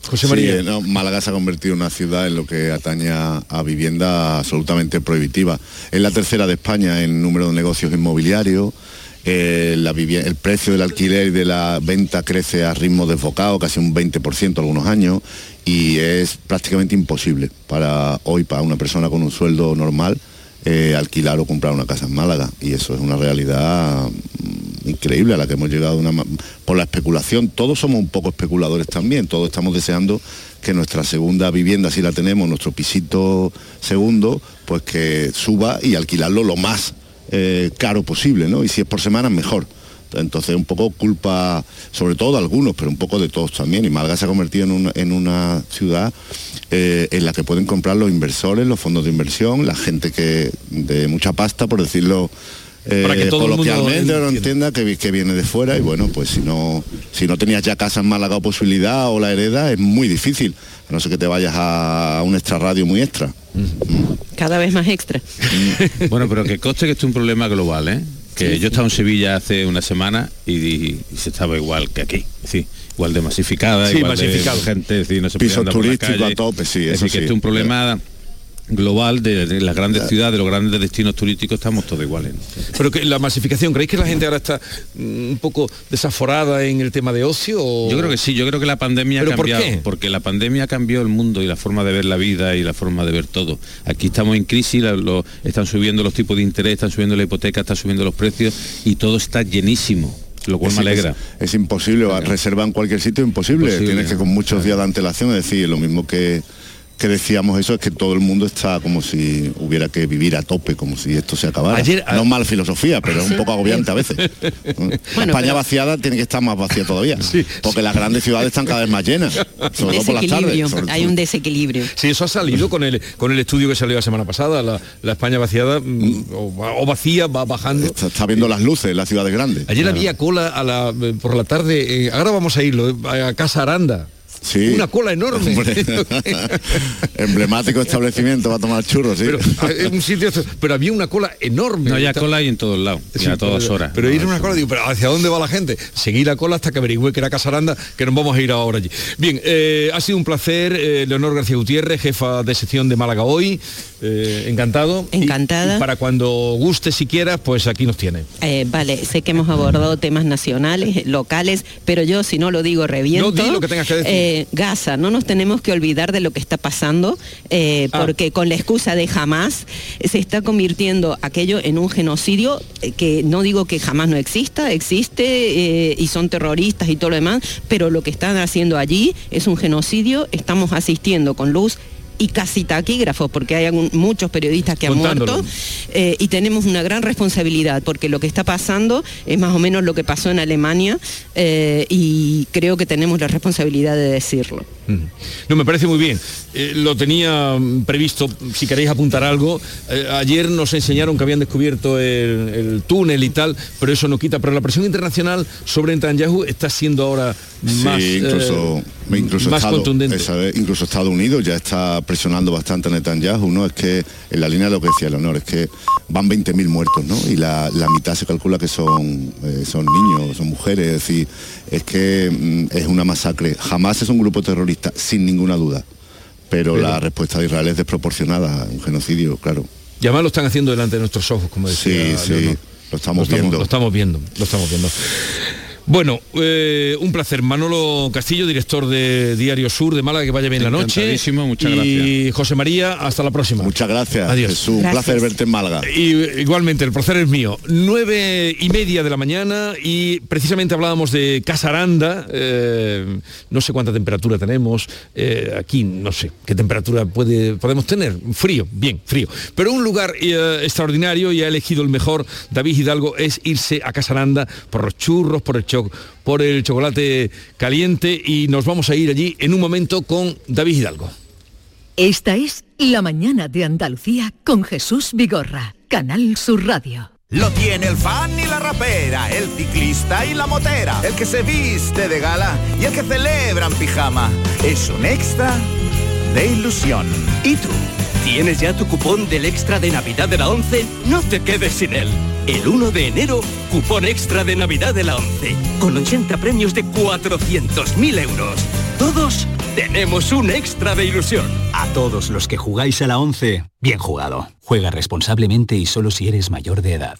José María. Sí, Málaga se ha convertido en una ciudad en lo que atañe a vivienda absolutamente prohibitiva. Es la tercera de España en número de negocios inmobiliarios. Eh, el precio del alquiler y de la venta crece a ritmo desbocado, casi un 20% algunos años, y es prácticamente imposible para hoy, para una persona con un sueldo normal, eh, alquilar o comprar una casa en Málaga. Y eso es una realidad increíble a la que hemos llegado por la especulación. Todos somos un poco especuladores también, todos estamos deseando que nuestra segunda vivienda, si la tenemos, nuestro pisito segundo, pues que suba y alquilarlo lo más eh, caro posible, ¿no? Y si es por semana, mejor. Entonces un poco culpa, sobre todo de algunos, pero un poco de todos también. Y Málaga se ha convertido en una, ciudad eh, en la que pueden comprar los inversores, los fondos de inversión, la gente que de mucha pasta, por decirlo para que eh, todo coloquialmente lo entienda que, que, viene de fuera y bueno pues si no si no tenías ya casa en Málaga o posibilidad o la hereda es muy difícil a no ser que te vayas a un extra radio muy extra. Cada vez más extra. Mm. bueno pero que coste que esto es un problema global ¿eh? que yo estaba en Sevilla hace una semana y, se estaba igual que aquí sí igual de masificada igual masificado. de gente sí, no se pisos turísticos a tope sí es decir, que esto es un problema global de, las grandes ciudades, de los grandes destinos turísticos, estamos todos iguales. Pero que la masificación, ¿creéis que la gente ahora está mm, un poco desaforada en el tema de ocio? Yo creo que sí, yo creo que la pandemia ha cambiado, porque la pandemia cambió el mundo y la forma de ver la vida y la forma de ver todo. Aquí estamos en crisis, están subiendo los tipos de interés, están subiendo la hipoteca, están subiendo los precios y todo está llenísimo lo cual me alegra. Es, imposible, reservar en cualquier sitio imposible. Tienes que con muchos días de antelación decir lo mismo que que decíamos eso es que todo el mundo está como si hubiera que vivir a tope, como si esto se acabara. Ayer, no es mala filosofía, pero es un poco agobiante a veces. España vaciada tiene que estar más vacía todavía, porque las grandes ciudades están cada vez más llenas, sobre todo por las tardes. Hay un desequilibrio. Sí, eso ha salido con el, con el estudio que salió la semana pasada, la, España vaciada mm, o, vacía va bajando. Está, viendo las luces en las ciudades grandes. Ayer había cola a la, por la tarde, eh, ahora vamos a irlo, a Casa Aranda Sí. Una cola enorme. Emblemático establecimiento va a tomar churros, sí. Pero, eh, un sitio, pero había una cola enorme. No, ya cola hay en todos lados, Sí, a todas pero- horas. Pero No, ir a una cola, digo, pero ¿hacia dónde va la gente? Seguí la cola hasta que averigüé que era Casaranda, que nos vamos a ir ahora allí. Bien, eh, ha sido un placer, eh, Leonor García Gutiérrez, jefa de sección de Málaga hoy. eh, encantado. Y- Encantada. y para cuando guste si quieras, pues aquí nos tiene. Eh, vale, sé que hemos abordado temas nacionales, locales, pero yo si no lo digo reviento. No, di lo que tengas que decir. Eh, Gaza, no nos tenemos que olvidar de lo que está pasando, eh, Ah. porque con la excusa de jamás se está convirtiendo aquello en un genocidio eh, que no digo que jamás no exista, existe eh, y son terroristas y todo lo demás, pero lo que están haciendo allí es un genocidio, estamos asistiendo con luz y casi taquígrafos, porque hay algún- muchos periodistas que han Contándolo. muerto, eh, y tenemos una gran responsabilidad porque lo que está pasando es más o menos lo que pasó en Alemania eh, y creo que tenemos la responsabilidad de decirlo. No, me parece muy bien. Eh, lo tenía mm, previsto, si queréis apuntar algo. Eh, ayer nos enseñaron que habían descubierto el, el túnel y tal, pero eso no quita. Pero la presión internacional sobre Netanyahu está siendo ahora más, sí, incluso, eh, incluso, más Estado- contundente. esa vez, incluso Estados Unidos ya está presionando bastante a Netanyahu, ¿no? Es que en la línea de lo que decía Leonor, es que van 20.000 muertos, ¿no? Y la, la mitad se calcula que son, eh, son niños, son mujeres, es decir, es que mm, es una masacre. Jamás es un grupo terrorista, sin ninguna duda. Pero, Pero- la respuesta de Israel es desproporcionada, un genocidio, claro. Y además lo están haciendo delante de nuestros ojos, como decía Sí, sí, lo estamos lo viendo. Lo estamos viendo, lo estamos viendo. Bueno, eh, un placer. Manolo Castillo, director de Diario Sur de Málaga, que vaya bien la noche. Muchas y José María, hasta la próxima. Muchas gracias. Adiós. Jesús, un Gracias. placer verte en Málaga. Y igualmente, el placer es mío. Nueve y media de la mañana y precisamente hablábamos de Casaranda. eh, no sé cuánta temperatura tenemos. eh, aquí no sé qué temperatura puede, podemos tener. Frío, bien, frío. Pero un lugar eh, extraordinario y ha elegido el mejor David Hidalgo es irse a Casaranda por los churros, por el, cho- por el chocolate caliente y nos vamos a ir allí en un momento con David Hidalgo. Esta es La mañana de Andalucía con Jesús Vigorra, Canal Sur Radio. Lo tiene el fan y la rapera, el ciclista y la motera, el que se viste de gala y el que celebra en pijama. Es un extra de ilusión. ¿Y tú? ¿Tienes ya tu cupón del extra de Navidad de la 11? No te quedes sin él. El 1 de enero, cupón extra de Navidad de la 11, con 80 premios de 400.000 euros. Todos tenemos un extra de ilusión. A todos los que jugáis a la 11, bien jugado. Juega responsablemente y solo si eres mayor de edad.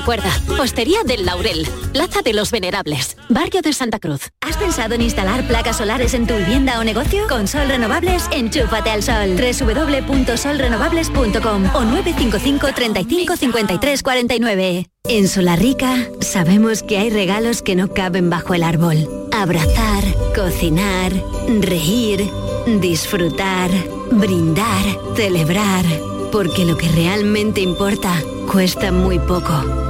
Recuerda, Hostería del Laurel, Plaza de los Venerables, Barrio de Santa Cruz. ¿Has pensado en instalar placas solares en tu vivienda o negocio? Con Sol Renovables, enchúfate al sol. www.solrenovables.com o 955 35 53 49. En Solarrica sabemos que hay regalos que no caben bajo el árbol. Abrazar, cocinar, reír, disfrutar, brindar, celebrar. Porque lo que realmente importa cuesta muy poco.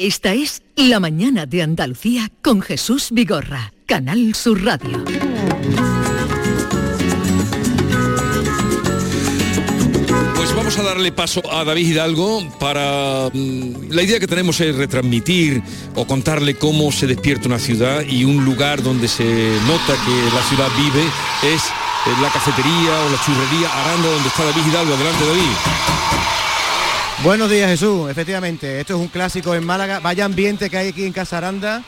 Esta es La Mañana de Andalucía con Jesús Vigorra, Canal Sur Radio. Pues vamos a darle paso a David Hidalgo para... mm, la idea que tenemos es retransmitir o contarle cómo se despierta una ciudad y un lugar donde se nota que la ciudad vive es la cafetería o la churrería Aranda donde está David Hidalgo. Adelante David. Buenos días Jesús, efectivamente, esto es un clásico en Málaga, vaya ambiente que hay aquí en Casa Aranda.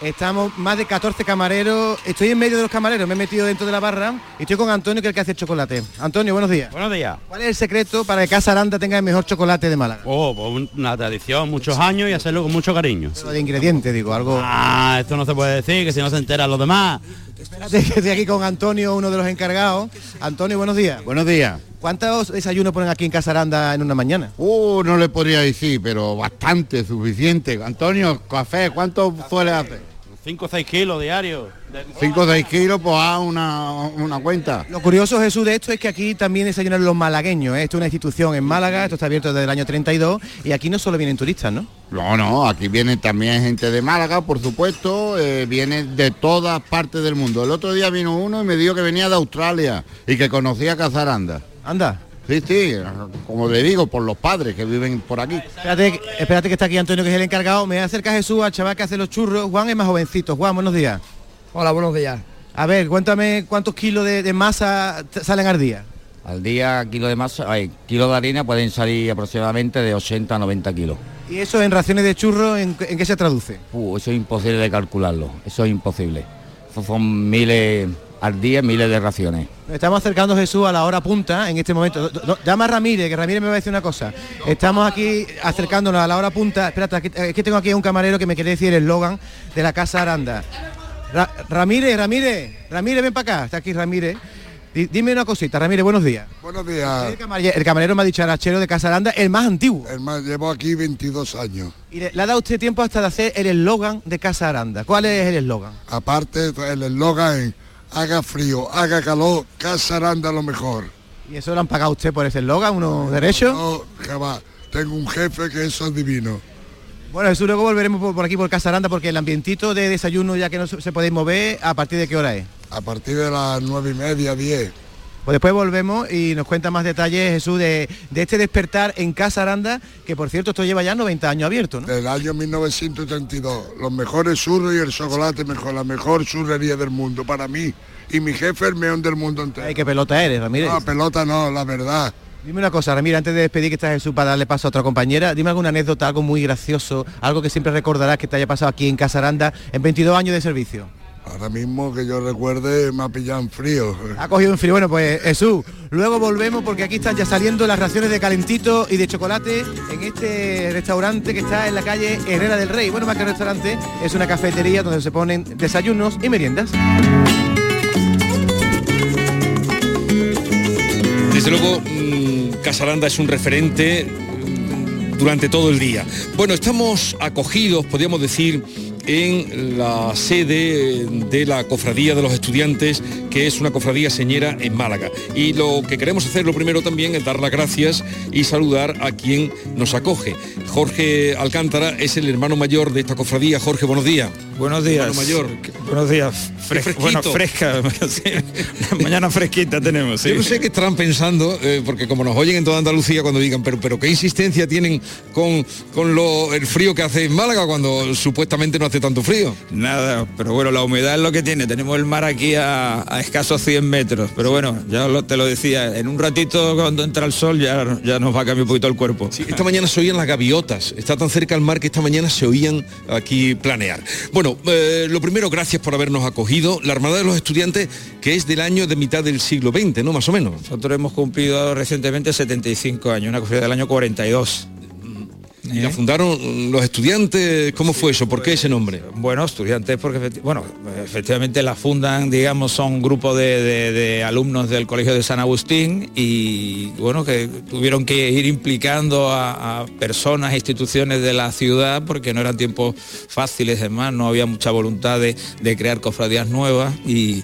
Estamos más de 14 camareros, estoy en medio de los camareros, me he metido dentro de la barra y estoy con Antonio que es el que hace el chocolate. Antonio, buenos días. Buenos días. ¿Cuál es el secreto para que Casa Aranda tenga el mejor chocolate de Málaga? Oh, pues una tradición, muchos años y hacerlo con mucho cariño. Lo de ingredientes, digo, algo... Ah, esto no se puede decir, que si no se enteran los demás. Espérate que estoy aquí con Antonio, uno de los encargados. Antonio, buenos días. Buenos días. ¿Cuántos desayunos ponen aquí en Casa Aranda en una mañana? Uh, no le podría decir, pero bastante, suficiente. Antonio, café, ¿cuánto suele hacer? 5 o 6 kilos diarios. 5 o 6 kilos, pues a una, una cuenta. Lo curioso, Jesús, de esto es que aquí también desayunan los malagueños. ¿eh? Esto es una institución en Málaga, esto está abierto desde el año 32 y aquí no solo vienen turistas, ¿no? No, no, aquí viene también gente de Málaga, por supuesto, eh, viene de todas partes del mundo. El otro día vino uno y me dijo que venía de Australia y que conocía Cazaranda. Anda. Sí, sí, como le digo, por los padres que viven por aquí. Espérate, espérate que está aquí Antonio, que es el encargado. Me acerca Jesús al chaval que hace los churros. Juan es más jovencito. Juan, buenos días. Hola, buenos días. A ver, cuéntame cuántos kilos de, de masa salen al día. Al día, kilo de masa, ay, kilo de harina pueden salir aproximadamente de 80 a 90 kilos. ¿Y eso en raciones de churros en, en qué se traduce? Uh, eso es imposible de calcularlo, eso es imposible. Eso son miles al día, miles de raciones. Nos estamos acercando Jesús a la hora punta en este momento. Llama a Ramírez, que Ramírez me va a decir una cosa. Estamos aquí acercándonos a la hora punta. Espérate, aquí, es que tengo aquí a un camarero que me quiere decir el eslogan de la Casa Aranda. Ra- Ramírez, Ramírez, Ramírez, ven para acá. Está aquí Ramírez. Di- dime una cosita, Ramírez, buenos días. Buenos días. El camarero, el camarero me ha dicho arachero de Casa Aranda, el más antiguo. El más, llevo aquí 22 años. Y le, le ha dado usted tiempo hasta de hacer el eslogan de Casa Aranda. ¿Cuál es el eslogan? Aparte, el eslogan es, haga frío, haga calor, Casa Aranda lo mejor. ¿Y eso lo han pagado usted por ese eslogan, unos derechos? No, jamás. Tengo un jefe que eso es divino. Bueno, Jesús, luego volveremos por, por aquí por Casa Aranda porque el ambientito de desayuno ya que no se, podéis mover, ¿a partir de qué hora es? A partir de las nueve y media, 10. Pues después volvemos y nos cuenta más detalles, Jesús, de, de este despertar en Casa Aranda, que por cierto esto lleva ya 90 años abierto, ¿no? Del año 1932. Los mejores churros y el chocolate mejor, la mejor churrería del mundo para mí. Y mi jefe el meón del mundo entero. Ay, qué pelota eres, Ramírez. No, pelota no, la verdad. Dime una cosa, Ramírez, antes de despedir que está Jesús para darle paso a otra compañera, dime alguna anécdota, algo muy gracioso, algo que siempre recordarás que te haya pasado aquí en Casa Aranda en 22 años de servicio. Ahora mismo que yo recuerde me ha pillado en frío. Ha cogido un frío. Bueno, pues Jesús, luego volvemos porque aquí están ya saliendo las raciones de calentito y de chocolate en este restaurante que está en la calle Herrera del Rey. Bueno, más que restaurante, es una cafetería donde se ponen desayunos y meriendas. Desde luego, mm, Casaranda es un referente mm, durante todo el día. Bueno, estamos acogidos, podríamos decir, en la sede de la Cofradía de los Estudiantes, que es una cofradía señera en Málaga. Y lo que queremos hacer lo primero también es dar las gracias y saludar a quien nos acoge. Jorge Alcántara es el hermano mayor de esta cofradía. Jorge, buenos días. Buenos días. Mayor. Buenos días. Fres- bueno, fresca. Mañana fresquita tenemos, sí. Yo no sé qué estarán pensando, eh, porque como nos oyen en toda Andalucía cuando digan, pero, pero qué insistencia tienen con, con lo, el frío que hace en Málaga cuando supuestamente no hace tanto frío. Nada, pero bueno, la humedad es lo que tiene. Tenemos el mar aquí a, a escasos 100 metros. Pero bueno, ya lo- te lo decía, en un ratito cuando entra el sol ya, ya nos va a cambiar un poquito el cuerpo. Esta mañana se oían las gaviotas, está tan cerca al mar que esta mañana se oían aquí planear. Bueno, eh, lo primero, gracias por habernos acogido. La Armada de los Estudiantes, que es del año de mitad del siglo XX, ¿no? Más o menos. Nosotros hemos cumplido recientemente 75 años, una cofradía del año 42. Y La fundaron los estudiantes, ¿cómo fue eso? ¿Por qué ese nombre? Bueno, estudiantes porque bueno, efectivamente la fundan, digamos, son un grupo de, de- de alumnos del Colegio de San Agustín y bueno, que tuvieron que ir implicando a, a personas e instituciones de la ciudad porque no eran tiempos fáciles, además, no había mucha voluntad de, de crear cofradías nuevas y,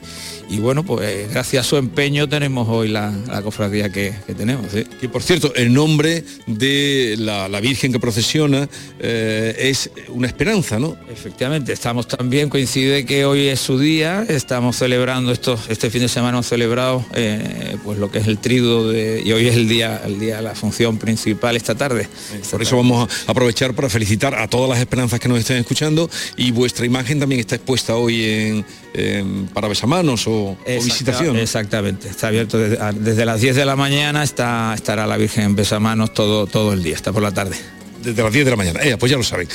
y bueno, pues gracias a su empeño tenemos hoy la, la cofradía que, que tenemos. ¿sí? Que por cierto, el nombre de la, la Virgen que procesiona eh, es una esperanza, ¿no? Efectivamente, estamos también, coincide que hoy es su día, estamos celebrando esto, este fin de semana hemos celebrado eh, pues lo que es el triduo de, y hoy es el día, el día, la función principal esta tarde. Por eso vamos a aprovechar para felicitar a todas las esperanzas que nos estén escuchando y vuestra imagen también está expuesta hoy en, para besamanos o, visitación. ¿no? Exactamente, está abierto desde, las 10 de la mañana, está, estará la Virgen en Besamanos todo, todo el día, está por la tarde. Desde las 10 de la mañana. Eh, pues ya lo saben.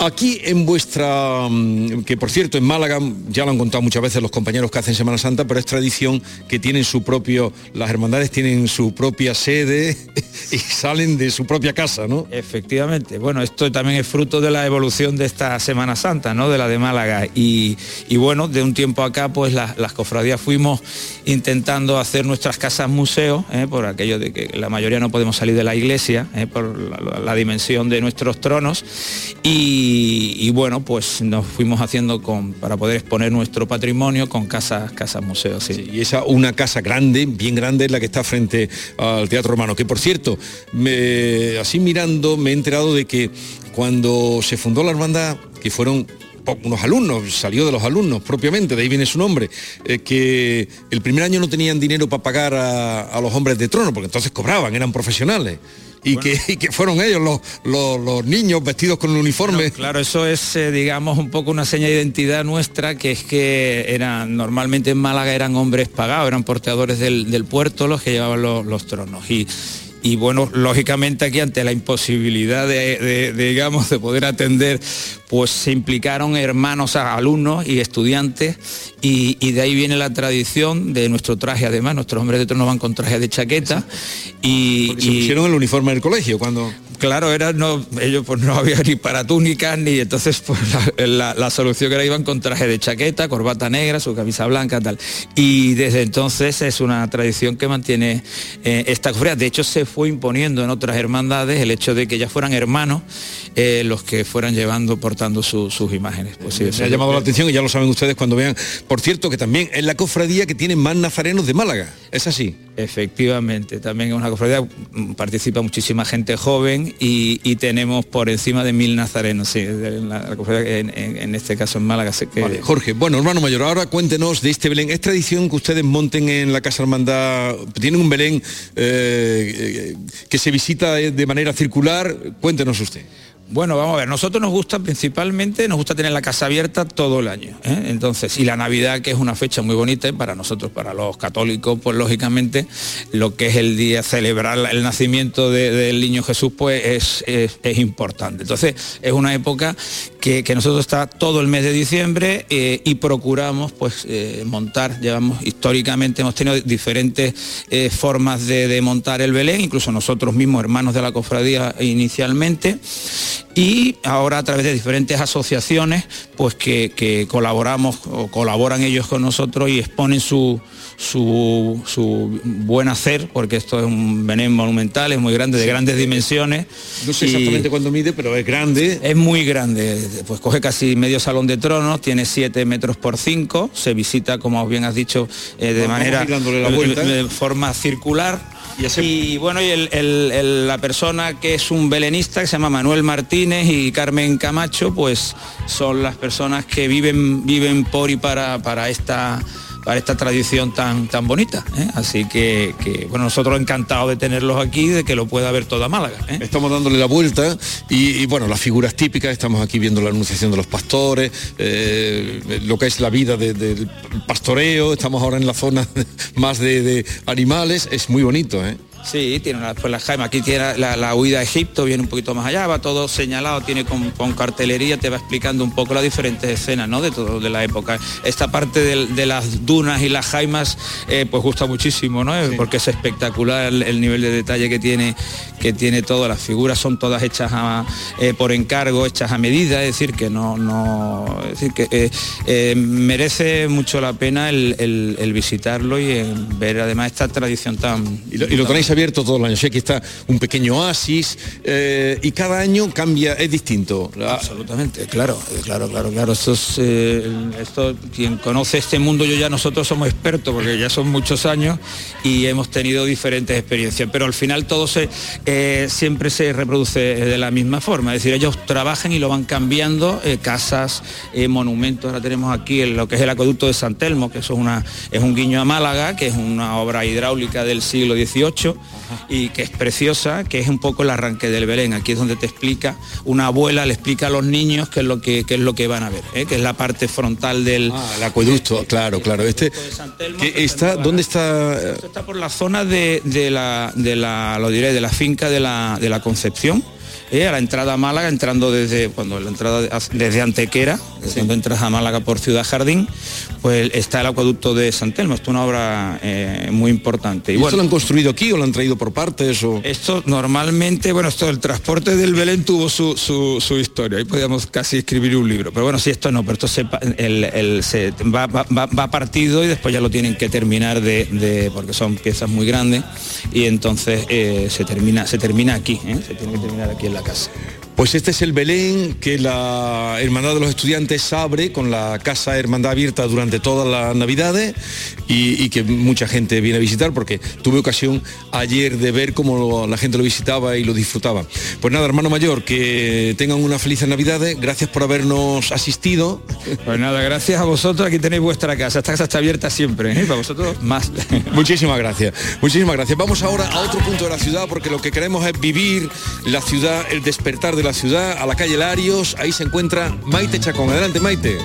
Aquí en vuestra, mm, que por cierto en Málaga, ya lo han contado muchas veces los compañeros que hacen Semana Santa, pero es tradición que tienen su propio, las hermandades tienen su propia sede y salen de su propia casa, ¿no? Efectivamente, bueno, esto también es fruto de la evolución de esta Semana Santa, ¿no? De la de Málaga. Y, y bueno, de un tiempo acá, pues la- las cofradías fuimos intentando hacer nuestras casas museos, ¿eh? por aquello de que la mayoría no podemos salir de la iglesia, ¿eh? por la, la de nuestros tronos. Y, bueno, pues nos fuimos haciendo con, para poder exponer nuestro patrimonio con casas, casas museos. Sí. Y esa una casa grande, bien grande, es la que está frente al Teatro Romano. Que por cierto, me- así mirando me he enterado de que cuando se fundó la hermandad, que fueron unos alumnos, salió de los alumnos propiamente, de ahí viene su nombre, eh, que el primer año no tenían dinero para pagar a los hombres de trono, porque entonces cobraban, eran profesionales. Y, que, y que fueron ellos los, los- los niños vestidos con el uniforme. Claro, eso es, eh, digamos, un poco una seña de identidad nuestra, que es que eran, normalmente en Málaga eran hombres pagados, eran porteadores del, del puerto los que llevaban los, los tronos. Y, y bueno, lógicamente aquí ante la imposibilidad de, de- de, digamos, de poder atender, pues se implicaron hermanos alumnos y estudiantes y, y de ahí viene la tradición de nuestro traje, además, nuestros hombres de trono van con traje de chaqueta y, se pusieron el uniforme del colegio cuando claro era no ellos pues no había ni para túnicas ni entonces pues la, la- la solución era iban con traje de chaqueta corbata negra su camisa blanca tal. Y desde entonces es una tradición que mantiene eh, esta cofradía. De hecho se fue imponiendo en otras hermandades el hecho de que ya fueran hermanos eh, los que fueran llevando portando su- sus imágenes pues sí, Me ha llamado la atención y ya lo saben ustedes cuando vean. Por cierto, que también es la cofradía que tiene más nazarenos de Málaga. ¿Es así? Efectivamente, también es una cofradía, participa muchísima gente joven y, y tenemos por encima de mil nazarenos, sí, de la, en, en- en este caso en Málaga. sé que, Vale, Jorge, bueno, hermano mayor, ahora cuéntenos de este Belén. ¿Es tradición que ustedes monten en la Casa Hermandad? ¿Tienen un Belén eh, eh, que se visita de manera circular? Cuéntenos usted. Bueno, vamos a ver, nosotros nos gusta principalmente, nos gusta tener la casa abierta todo el año. ¿eh? Entonces, y la Navidad, que es una fecha muy bonita y para nosotros, para los católicos, pues lógicamente, lo que es el día, celebrar el nacimiento de- del niño Jesús, pues es, es- es importante. Entonces, es una época que, nosotros está todo el mes de diciembre eh, y procuramos pues eh, montar, llevamos históricamente, hemos tenido diferentes eh, formas de, de montar el Belén, incluso nosotros mismos, hermanos de la cofradía inicialmente, y ahora a través de diferentes asociaciones, pues que, que colaboramos o colaboran ellos con nosotros y exponen su, su, su buen hacer, porque esto es un Belén monumental, es muy grande, de grandes dimensiones. No sé exactamente cuándo mide, pero es grande. es muy grande, pues coge casi medio salón de tronos, tiene 7 metros por 5, se visita, como bien has dicho, eh, de Vamos manera la vuelta. de forma circular Y bueno, y el- el- el- la persona que es un belenista, que se llama Manuel Martínez y Carmen Camacho, pues son las personas que viven, viven por y para, para esta para esta tradición tan, tan bonita. ¿eh? Así que, bueno, nosotros encantados de tenerlos aquí, de que lo pueda ver toda Málaga. ¿eh? Estamos dándole la vuelta y, bueno, las figuras típicas, estamos aquí viendo la anunciación de los pastores, eh, lo que es la vida de- del pastoreo, estamos ahora en la zona más de, de animales, es muy bonito, ¿eh? Sí, tiene una, pues la Jaime, aquí tiene la, la huida a Egipto, viene un poquito más allá, va todo señalado, tiene con, con cartelería, te va explicando un poco las diferentes escenas ¿no? de todo de la época. Esta parte del- de, las dunas y las jaimas eh, pues gusta muchísimo, ¿no? Porque es espectacular el, el nivel de detalle que tiene, que tiene todo. Las figuras son todas hechas a- eh, por encargo, hechas a medida, es decir, que no, no es decir, que eh, merece mucho la pena el, el- el visitarlo y ver además esta tradición tan Y lo, y lo tenéis abierto todo el año. Que está un pequeño oasis eh, y cada año cambia, es distinto. Absolutamente, claro, eh, claro, claro, claro. Esto es, eh, esto, quien conoce este mundo, yo ya nosotros somos expertos porque ya son muchos años y hemos tenido diferentes experiencias, pero al final todo se, siempre se reproduce de la misma forma. Es decir, ellos trabajan y lo van cambiando, casas, monumentos. Ahora tenemos aquí el- lo que es el acueducto de San Telmo, que eso es, una, es un guiño a Málaga, que es una obra hidráulica del siglo XVIII y que es preciosa, que es un poco el arranque del Belén. Aquí es donde te explica, una abuela le explica a los niños qué es lo que, qué es lo que van a ver, ¿eh? que es la parte frontal del... Ah, el acueducto, claro, claro. Este, que está, ¿dónde está? Esto está por la zona de, de la, de la, lo diré, de la finca de la, de la Concepción. ¿Eh? a la entrada a Málaga, entrando desde cuando la entrada de- desde Antequera, es cuando entras a Málaga por Ciudad Jardín, pues está el acueducto de San Telmo. Esto es una obra eh, muy importante. ¿Y esto lo han construido aquí o lo han traído por partes? O... Esto normalmente, bueno, esto el transporte del Belén tuvo su, su- su historia, ahí podíamos casi escribir un libro, pero bueno, sí, esto no, pero esto se, el- se va, va- va- va partido y después ya lo tienen que terminar de, de- porque son piezas muy grandes y entonces eh, se, termina, se termina aquí, ¿eh? se tiene que terminar aquí en la casa. Pues este es el Belén que la Hermandad de los Estudiantes abre con la Casa Hermandad abierta durante todas las Navidades y, y que mucha gente viene a visitar porque tuve ocasión ayer de ver cómo lo- la gente lo visitaba y lo disfrutaba. Pues nada, hermano mayor, que tengan unas felices Navidades, gracias por habernos asistido. Pues nada, gracias a vosotros, aquí tenéis vuestra casa, esta casa está abierta siempre, ¿eh? para vosotros más. Muchísimas gracias, muchísimas gracias. Vamos ahora a otro punto de la ciudad porque lo que queremos es vivir la ciudad, el despertar de la ciudad, a la calle Larios, ahí se encuentra Maite Chacón. Adelante, Maite.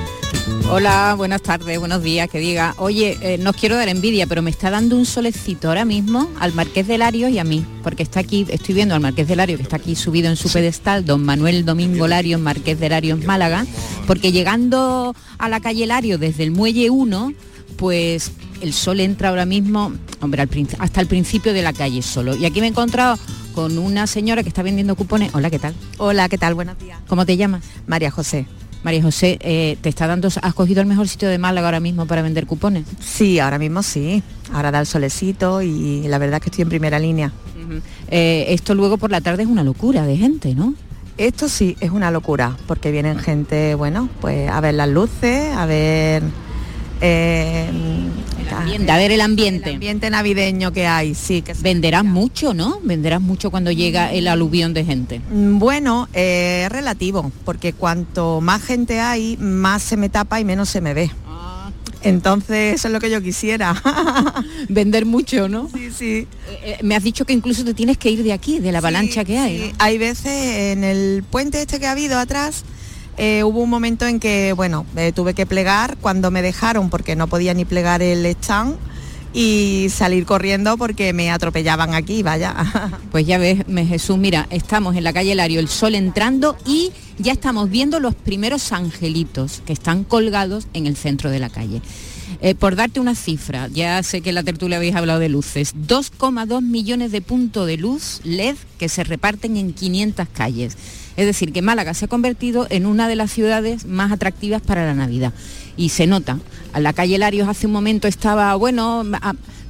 Hola, buenas tardes, buenos días, que diga. Oye, eh, no os quiero dar envidia, pero me está dando un solecito ahora mismo al Marqués de Larios y a mí, porque está aquí, estoy viendo al Marqués de Larios, que está aquí subido en su pedestal, don Manuel Domingo Larios, Marqués de Larios, Málaga, porque llegando a la calle Larios desde el Muelle 1, pues el sol entra ahora mismo, hombre, al hasta el principio de la calle solo. Y aquí me he encontrado con una señora que está vendiendo cupones. Hola, ¿qué tal? Hola, ¿qué tal? Buenos días. ¿Cómo te llamas? María José. María José, eh, ¿te está dando, has cogido el mejor sitio de Málaga ahora mismo para vender cupones? Sí, ahora mismo sí. Ahora da el solecito y la verdad es que estoy en primera línea. Eh, esto luego por la tarde es una locura de gente, ¿no? Esto sí es una locura, porque vienen gente, bueno, pues a ver las luces, a ver... eh, ambiente, a ver el ambiente. el ambiente navideño que hay, sí. Que Venderás mucho, ¿no? Venderás mucho cuando llega el aluvión de gente. Mm, Bueno, eh, es relativo, porque cuanto más gente hay, más se me tapa y menos se me ve. Ah. Entonces, eso es lo que yo quisiera. Vender mucho, ¿no? Sí, sí. Eh, me has dicho que incluso te tienes que ir de aquí, de la avalancha que hay. Sí, ¿no? hay veces en el puente este que ha habido atrás, eh, hubo un momento en que, bueno, tuve que plegar cuando me dejaron porque no podía ni plegar el stand y salir corriendo porque me atropellaban aquí, vaya. Pues ya ves, Jesús, mira, estamos en la calle Lario, el sol entrando y ya estamos viendo los primeros angelitos que están colgados en el centro de la calle. Eh, por darte una cifra, ya sé que en la tertulia habéis hablado de luces, 2,2 millones de puntos de luz LED que se reparten en 500 calles. Es decir, que Málaga se ha convertido en una de las ciudades más atractivas para la Navidad. Y se nota. La calle Larios hace un momento estaba, bueno,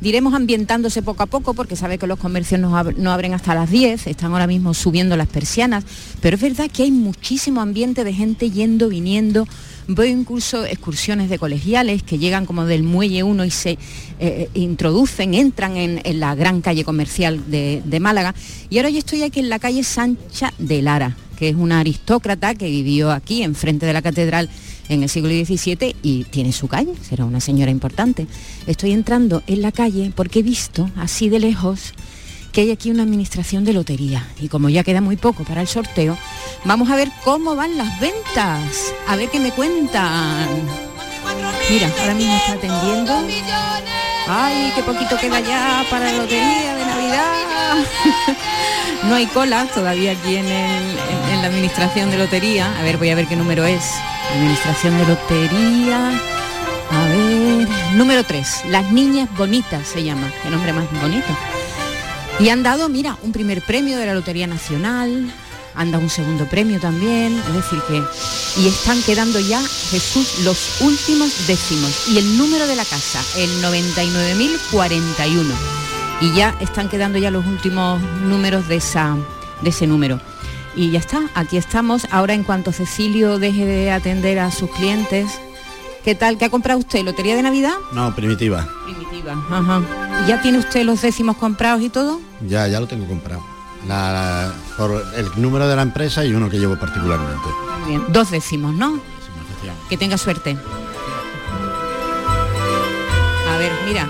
diremos ambientándose poco a poco, porque sabe que los comercios no, ab- no abren hasta las 10, están ahora mismo subiendo las persianas, pero es verdad que hay muchísimo ambiente de gente yendo, viniendo. Veo incluso excursiones de colegiales que llegan como del muelle 1 y se eh, introducen, entran en, en la gran calle comercial de, de Málaga. Y ahora yo estoy aquí en la calle Sancha de Lara, que es una aristócrata que vivió aquí, enfrente de la catedral, en el siglo XVII y tiene su calle, será una señora importante. Estoy entrando en la calle porque he visto, así de lejos, que hay aquí una administración de lotería. Y como ya queda muy poco para el sorteo, vamos a ver cómo van las ventas. A ver qué me cuentan. Mira, ahora mismo está atendiendo. Ay, qué poquito queda ya para la lotería de Navidad. no hay cola todavía aquí en, el- la administración de lotería. A ver, voy a ver qué número es. Administración de lotería. A ver, número 3. Las niñas bonitas se llama. Qué nombre más bonito. Y han dado, mira, un primer premio de la Lotería Nacional, han dado un segundo premio también, es decir que... Y están quedando ya, Jesús, los últimos décimos. Y el número de la casa, el 99.041. Y ya están quedando ya los últimos números de, esa, de ese número. Y ya está, aquí estamos. Ahora en cuanto Cecilio deje de atender a sus clientes, ¿qué tal? ¿Qué ha comprado usted? ¿Lotería de Navidad? No, primitiva. Primitiva. Ajá. ¿Ya tiene usted los décimos comprados y todo? Ya, ya lo tengo comprado. La- la- por el número de la empresa y uno que llevo particularmente. Bien. Dos décimos, ¿no? Que tenga suerte. A ver, mira.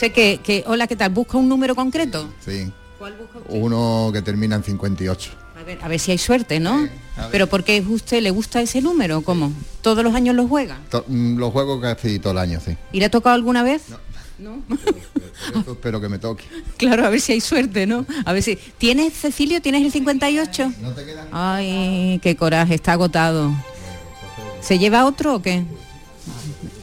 ¿Usted que, que hola, qué tal? ¿Busca un número concreto? Sí. Uno que termina en 58. A ver, a ver si hay suerte, ¿no? Pero porque a usted le gusta ese número, ¿o ¿cómo? ¿Todos los años lo juega? To- mm, Lo juego casi todo el año, sí. ¿Y le ha tocado alguna vez? No. Eso espero que me toque. Claro, a ver si hay suerte, ¿no? A ver si. ¿Tienes, Cecilio, tienes el 58? Ay, qué coraje, está agotado. ¿Se lleva otro o qué?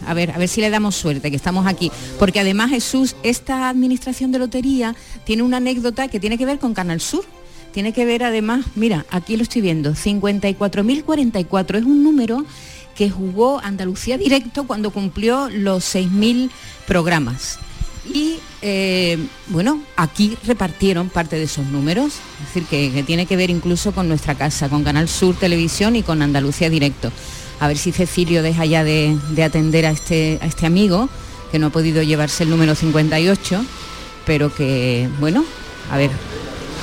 A ver, a ver si le damos suerte, que estamos aquí. Porque además, Jesús, esta administración de lotería tiene una anécdota que tiene que ver con Canal Sur. Tiene que ver además, mira, aquí lo estoy viendo, 54.044 es un número que jugó Andalucía Directo cuando cumplió los 6.000 programas. Y eh, bueno, aquí repartieron parte de esos números, es decir, que, que tiene que ver incluso con nuestra casa, con Canal Sur Televisión y con Andalucía Directo. A ver si Cecilio deja ya de, de atender a este, a este amigo, que no ha podido llevarse el número 58, pero que, bueno, a ver,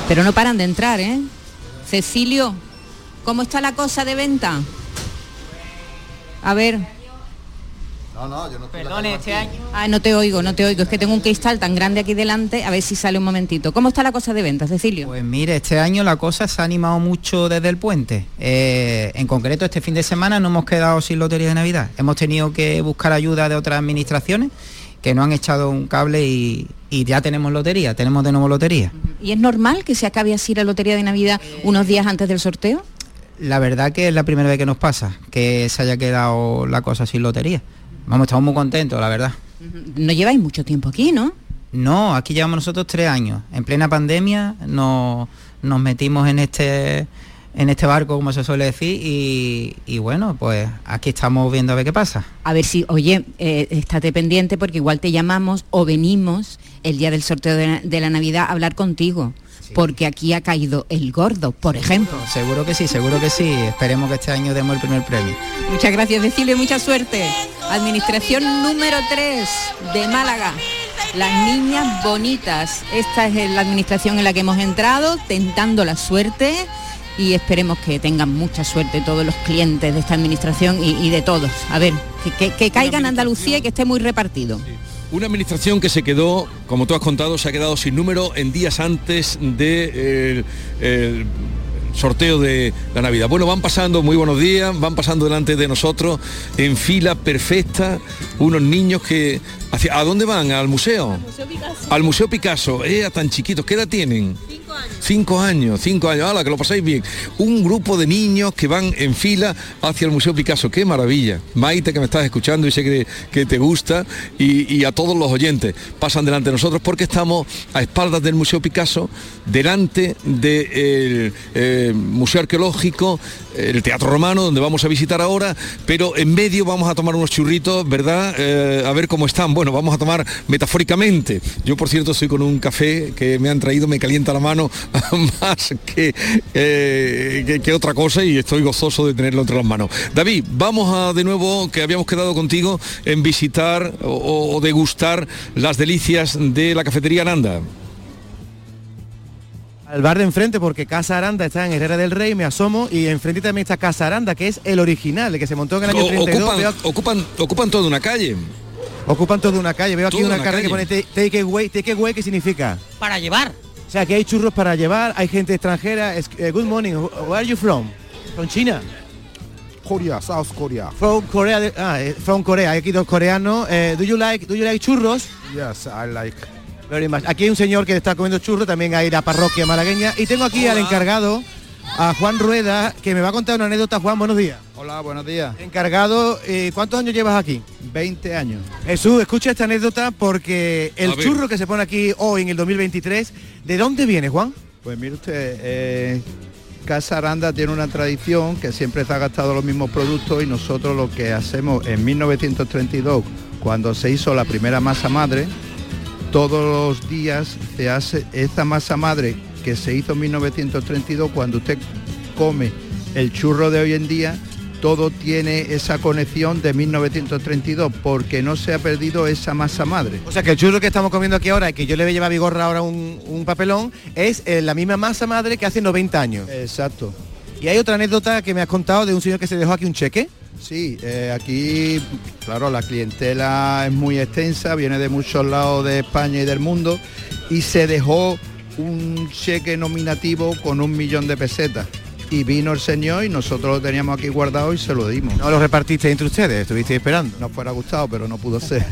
pero no paran de entrar, ¿eh? Cecilio, ¿cómo está la cosa de venta? A ver. No, no, yo no Perdone, este año. Ah, no te oigo, no te oigo. Es que tengo un cristal tan grande aquí delante. A ver si sale un momentito. ¿Cómo está la cosa de venta, Cecilio? Pues mire, este año la cosa se ha animado mucho desde el puente. Eh, en concreto, este fin de semana no hemos quedado sin lotería de Navidad. Hemos tenido que buscar ayuda de otras administraciones que nos han echado un cable y, y ya tenemos lotería, tenemos de nuevo lotería. ¿Y es normal que se acabe así la lotería de Navidad unos días antes del sorteo? La verdad que es la primera vez que nos pasa, que se haya quedado la cosa sin lotería. Vamos, estamos muy contentos, la verdad. No lleváis mucho tiempo aquí, ¿no? No, aquí llevamos nosotros tres años. En plena pandemia nos, nos metimos en este en este barco, como se suele decir, y, y bueno, pues aquí estamos viendo a ver qué pasa. A ver si, oye, eh, estate pendiente porque igual te llamamos o venimos el día del sorteo de, de la Navidad a hablar contigo. Porque aquí ha caído el gordo, por ejemplo. Seguro que sí, seguro que sí. Esperemos que este año demos el primer premio. Muchas gracias, decirle mucha suerte. Administración número 3 de Málaga. Las niñas bonitas. Esta es la administración en la que hemos entrado, tentando la suerte y esperemos que tengan mucha suerte todos los clientes de esta administración y, y de todos. A ver, que, que- que caiga en Andalucía y que esté muy repartido. Una administración que se quedó, como tú has contado, se ha quedado sin número en días antes del sorteo de la Navidad. Bueno, van pasando, muy buenos días, van pasando delante de nosotros en fila perfecta unos niños que ¿Hacia, ¿A dónde van? ¿Al museo? Al Museo Picasso. Eh, tan chiquitos. ¿Qué edad tienen? Cinco años, cinco años, ¡Hala, que lo pasáis bien. Un grupo de niños que van en fila hacia el Museo Picasso, qué maravilla. Maite, que me estás escuchando y sé que, que te gusta, y, y a todos los oyentes, pasan delante de nosotros porque estamos a espaldas del Museo Picasso, delante del eh, Museo Arqueológico, el Teatro Romano, donde vamos a visitar ahora, pero en medio vamos a tomar unos churritos, ¿verdad? Eh, a ver cómo están. Bueno, vamos a tomar metafóricamente. Yo, por cierto, estoy con un café que me han traído, me calienta la mano más que, eh, que, que otra cosa y estoy gozoso de tenerlo entre las manos. David, vamos a de nuevo, que habíamos quedado contigo, en visitar o, o degustar las delicias de la cafetería Aranda. Al bar de enfrente, porque Casa Aranda está en Herrera del Rey, me asomo y enfrente también está Casa Aranda, que es el original, el que se montó en el año O- 32. ocupan, ocupan, ocupan toda una calle. Ocupan toda una calle. Veo aquí una, una que pone ta- take away. Take away, ¿qué significa? Para llevar. O sea, que hay churros para llevar, hay gente extranjera. Es- eh, good morning, where are you from? From China. Korea, South Korea. From Korea, de- ah, eh, from Korea. Hay aquí dos coreanos. Eh, do you like, do you like churros? Yes, I like. Very much. Aquí hay un señor que está comiendo churros, también hay la parroquia malagueña. Y tengo aquí al encargado, a Juan Rueda, que me va a contar una anécdota. Juan, buenos días. Hola, buenos días. Encargado, eh, ¿cuántos años llevas aquí? 20 años. Jesús, escucha esta anécdota porque el churro que se pone aquí hoy en el 2023, ¿de dónde viene, Juan? Pues mire usted, eh, Casa Aranda tiene una tradición que siempre se ha gastado los mismos productos y nosotros lo que hacemos en 1932, cuando se hizo la primera masa madre, todos los días se hace esta masa madre que se hizo en 1932, cuando usted come el churro de hoy en día, todo tiene esa conexión de 1932, porque no se ha perdido esa masa madre. O sea que el churro que estamos comiendo aquí ahora y que yo le voy a llevar a Vigorra ahora un, un papelón es eh, la misma masa madre que hace 90 años. Exacto. Y hay otra anécdota que me has contado de un señor que se dejó aquí un cheque. Sí, eh, aquí, claro, la clientela es muy extensa, viene de muchos lados de España y del mundo y se dejó un cheque nominativo con un millón de pesetas. Y vino el señor y nosotros lo teníamos aquí guardado y se lo dimos. No lo repartiste entre ustedes, estuvisteis esperando. Nos fuera gustado, pero no pudo ser.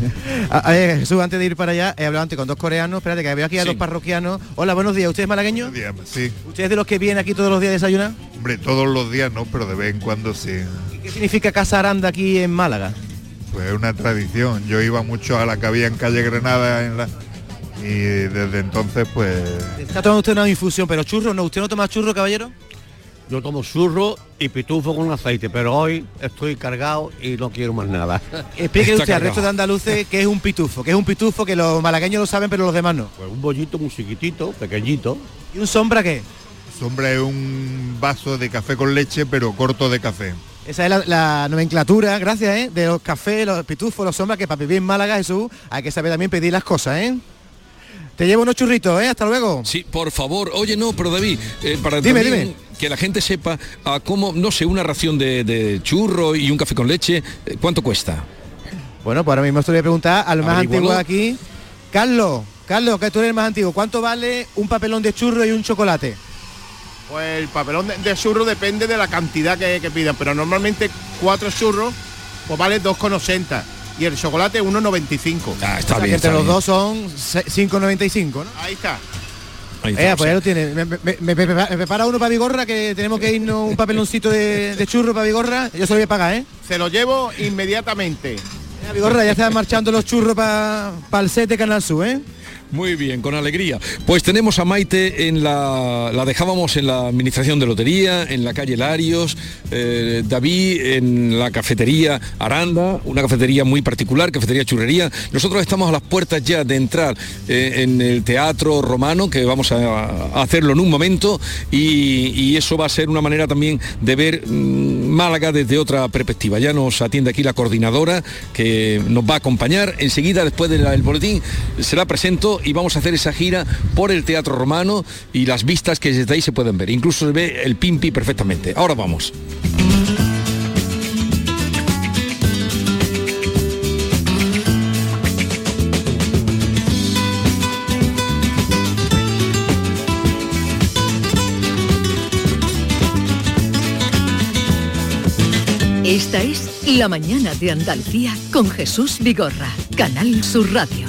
A- a ver, Jesús, antes de ir para allá, he hablado antes con dos coreanos. Espérate, que veo aquí a Sí. dos parroquianos. Hola, buenos días. ¿Usted es malagueño? Sí, ¿Usted es de los que viene aquí todos los días a desayunar? hombre, todos los días no, pero de vez en cuando sí. ¿Qué significa Casa Aranda aquí en Málaga? Pues es una tradición. Yo iba mucho a la que había en calle Granada en la y desde entonces pues Está tomando usted una infusión, pero churro, ¿no? ¿Usted no toma churro, caballero? Yo tomo churro y pitufo con aceite, pero hoy estoy cargado y no quiero más nada. Explíquele usted al resto de andaluces qué es un pitufo, que es un pitufo que los malagueños lo saben, pero los demás no. Pues un bollito muy chiquitito, pequeñito. ¿Y un sombra qué? sombra es un vaso de café con leche, pero corto de café. Esa es la, la nomenclatura, gracias, ¿eh? De los cafés, los pitufos, los sombras, que para vivir en Málaga, Jesús, hay que saber también pedir las cosas, ¿eh? Te llevo unos churritos, ¿eh? Hasta luego. Sí, por favor. Oye, no, pero David, eh, para Dime, también dime. que la gente sepa a cómo, no sé, una ración de, de churro y un café con leche, eh, ¿cuánto cuesta? Bueno, pues ahora mismo te voy a preguntar al más antiguo de aquí. Carlos, Carlos, que tú eres el más antiguo, ¿cuánto vale un papelón de churro y un chocolate? Pues el papelón de, de churro depende de la cantidad que, que pidan, pero normalmente cuatro churros pues vale 2,80 y el chocolate 1,95. Ah, O sea, que entre los dos son se- 5,95, ¿no? Ahí está. Ahí Eh, pues ya lo tiene. Me, me- me- prepara- me prepara uno para Vigorra, que tenemos que irnos un papeloncito de, de churro para Vigorra. Yo se lo voy a pagar, ¿eh? Se lo llevo inmediatamente. Vigorra, ya están marchando los churros para el set de Canal Sur, ¿eh? Muy bien, con alegría. Pues tenemos a Maite en la. La dejábamos en la administración de lotería, en la calle Larios, eh, David en la cafetería Aranda, una cafetería muy particular, cafetería churrería. Nosotros estamos a las puertas ya de entrar eh, en el teatro romano, que vamos a, hacerlo en un momento, y, y eso va a ser una manera también de ver mm, Málaga desde otra perspectiva. Ya nos atiende aquí la coordinadora que nos va a acompañar. Enseguida, después del boletín, se la presento y vamos a hacer esa gira por el Teatro Romano y las vistas que desde ahí se pueden ver. Incluso se ve el Pimpi perfectamente. Ahora vamos. Esta es La Mañana de Andalucía con Jesús Vigorra, Canal Sur Radio.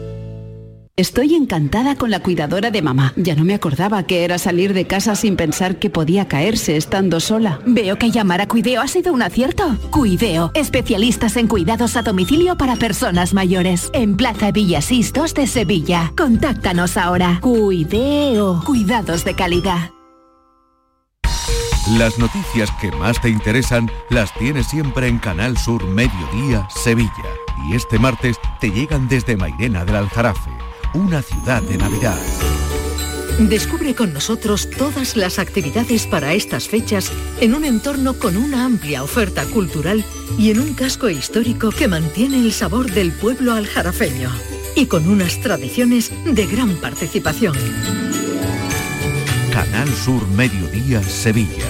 Estoy encantada con la cuidadora de mamá. Ya no me acordaba que era salir de casa sin pensar que podía caerse estando sola. Veo que llamar a Cuideo ha sido un acierto. Cuideo, especialistas en cuidados a domicilio para personas mayores. En Plaza Villasistos de Sevilla. Contáctanos ahora. Cuideo, cuidados de calidad. Las noticias que más te interesan las tienes siempre en Canal Sur Mediodía, Sevilla. Y este martes te llegan desde Mairena del Aljarafe una ciudad de Navidad. Descubre con nosotros todas las actividades para estas fechas en un entorno con una amplia oferta cultural y en un casco histórico que mantiene el sabor del pueblo aljarafeño y con unas tradiciones de gran participación. Canal Sur Mediodía Sevilla.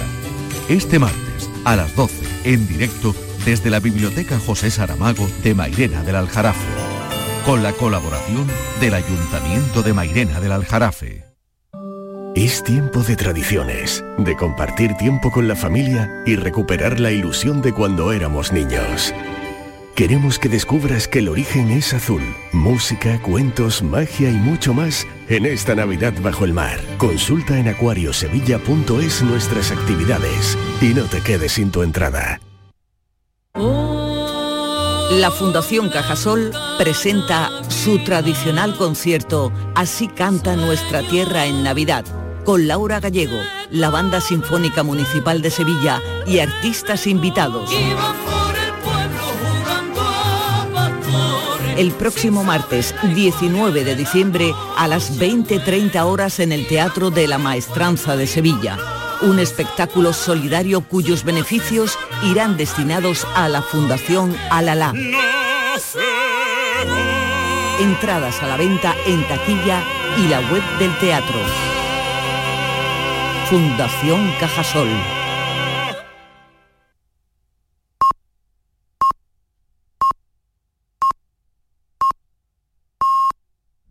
Este martes a las 12 en directo desde la Biblioteca José Saramago de Mairena del Aljarafe con la colaboración del Ayuntamiento de Mairena del Aljarafe. Es tiempo de tradiciones, de compartir tiempo con la familia y recuperar la ilusión de cuando éramos niños. Queremos que descubras que el origen es azul. Música, cuentos, magia y mucho más en esta Navidad bajo el mar. Consulta en acuariosevilla.es nuestras actividades y no te quedes sin tu entrada. La Fundación Cajasol presenta su tradicional concierto Así canta nuestra tierra en Navidad, con Laura Gallego, la Banda Sinfónica Municipal de Sevilla y artistas invitados. El próximo martes 19 de diciembre a las 20.30 horas en el Teatro de la Maestranza de Sevilla un espectáculo solidario cuyos beneficios irán destinados a la Fundación Alalá. Entradas a la venta en taquilla y la web del teatro. Fundación Cajasol.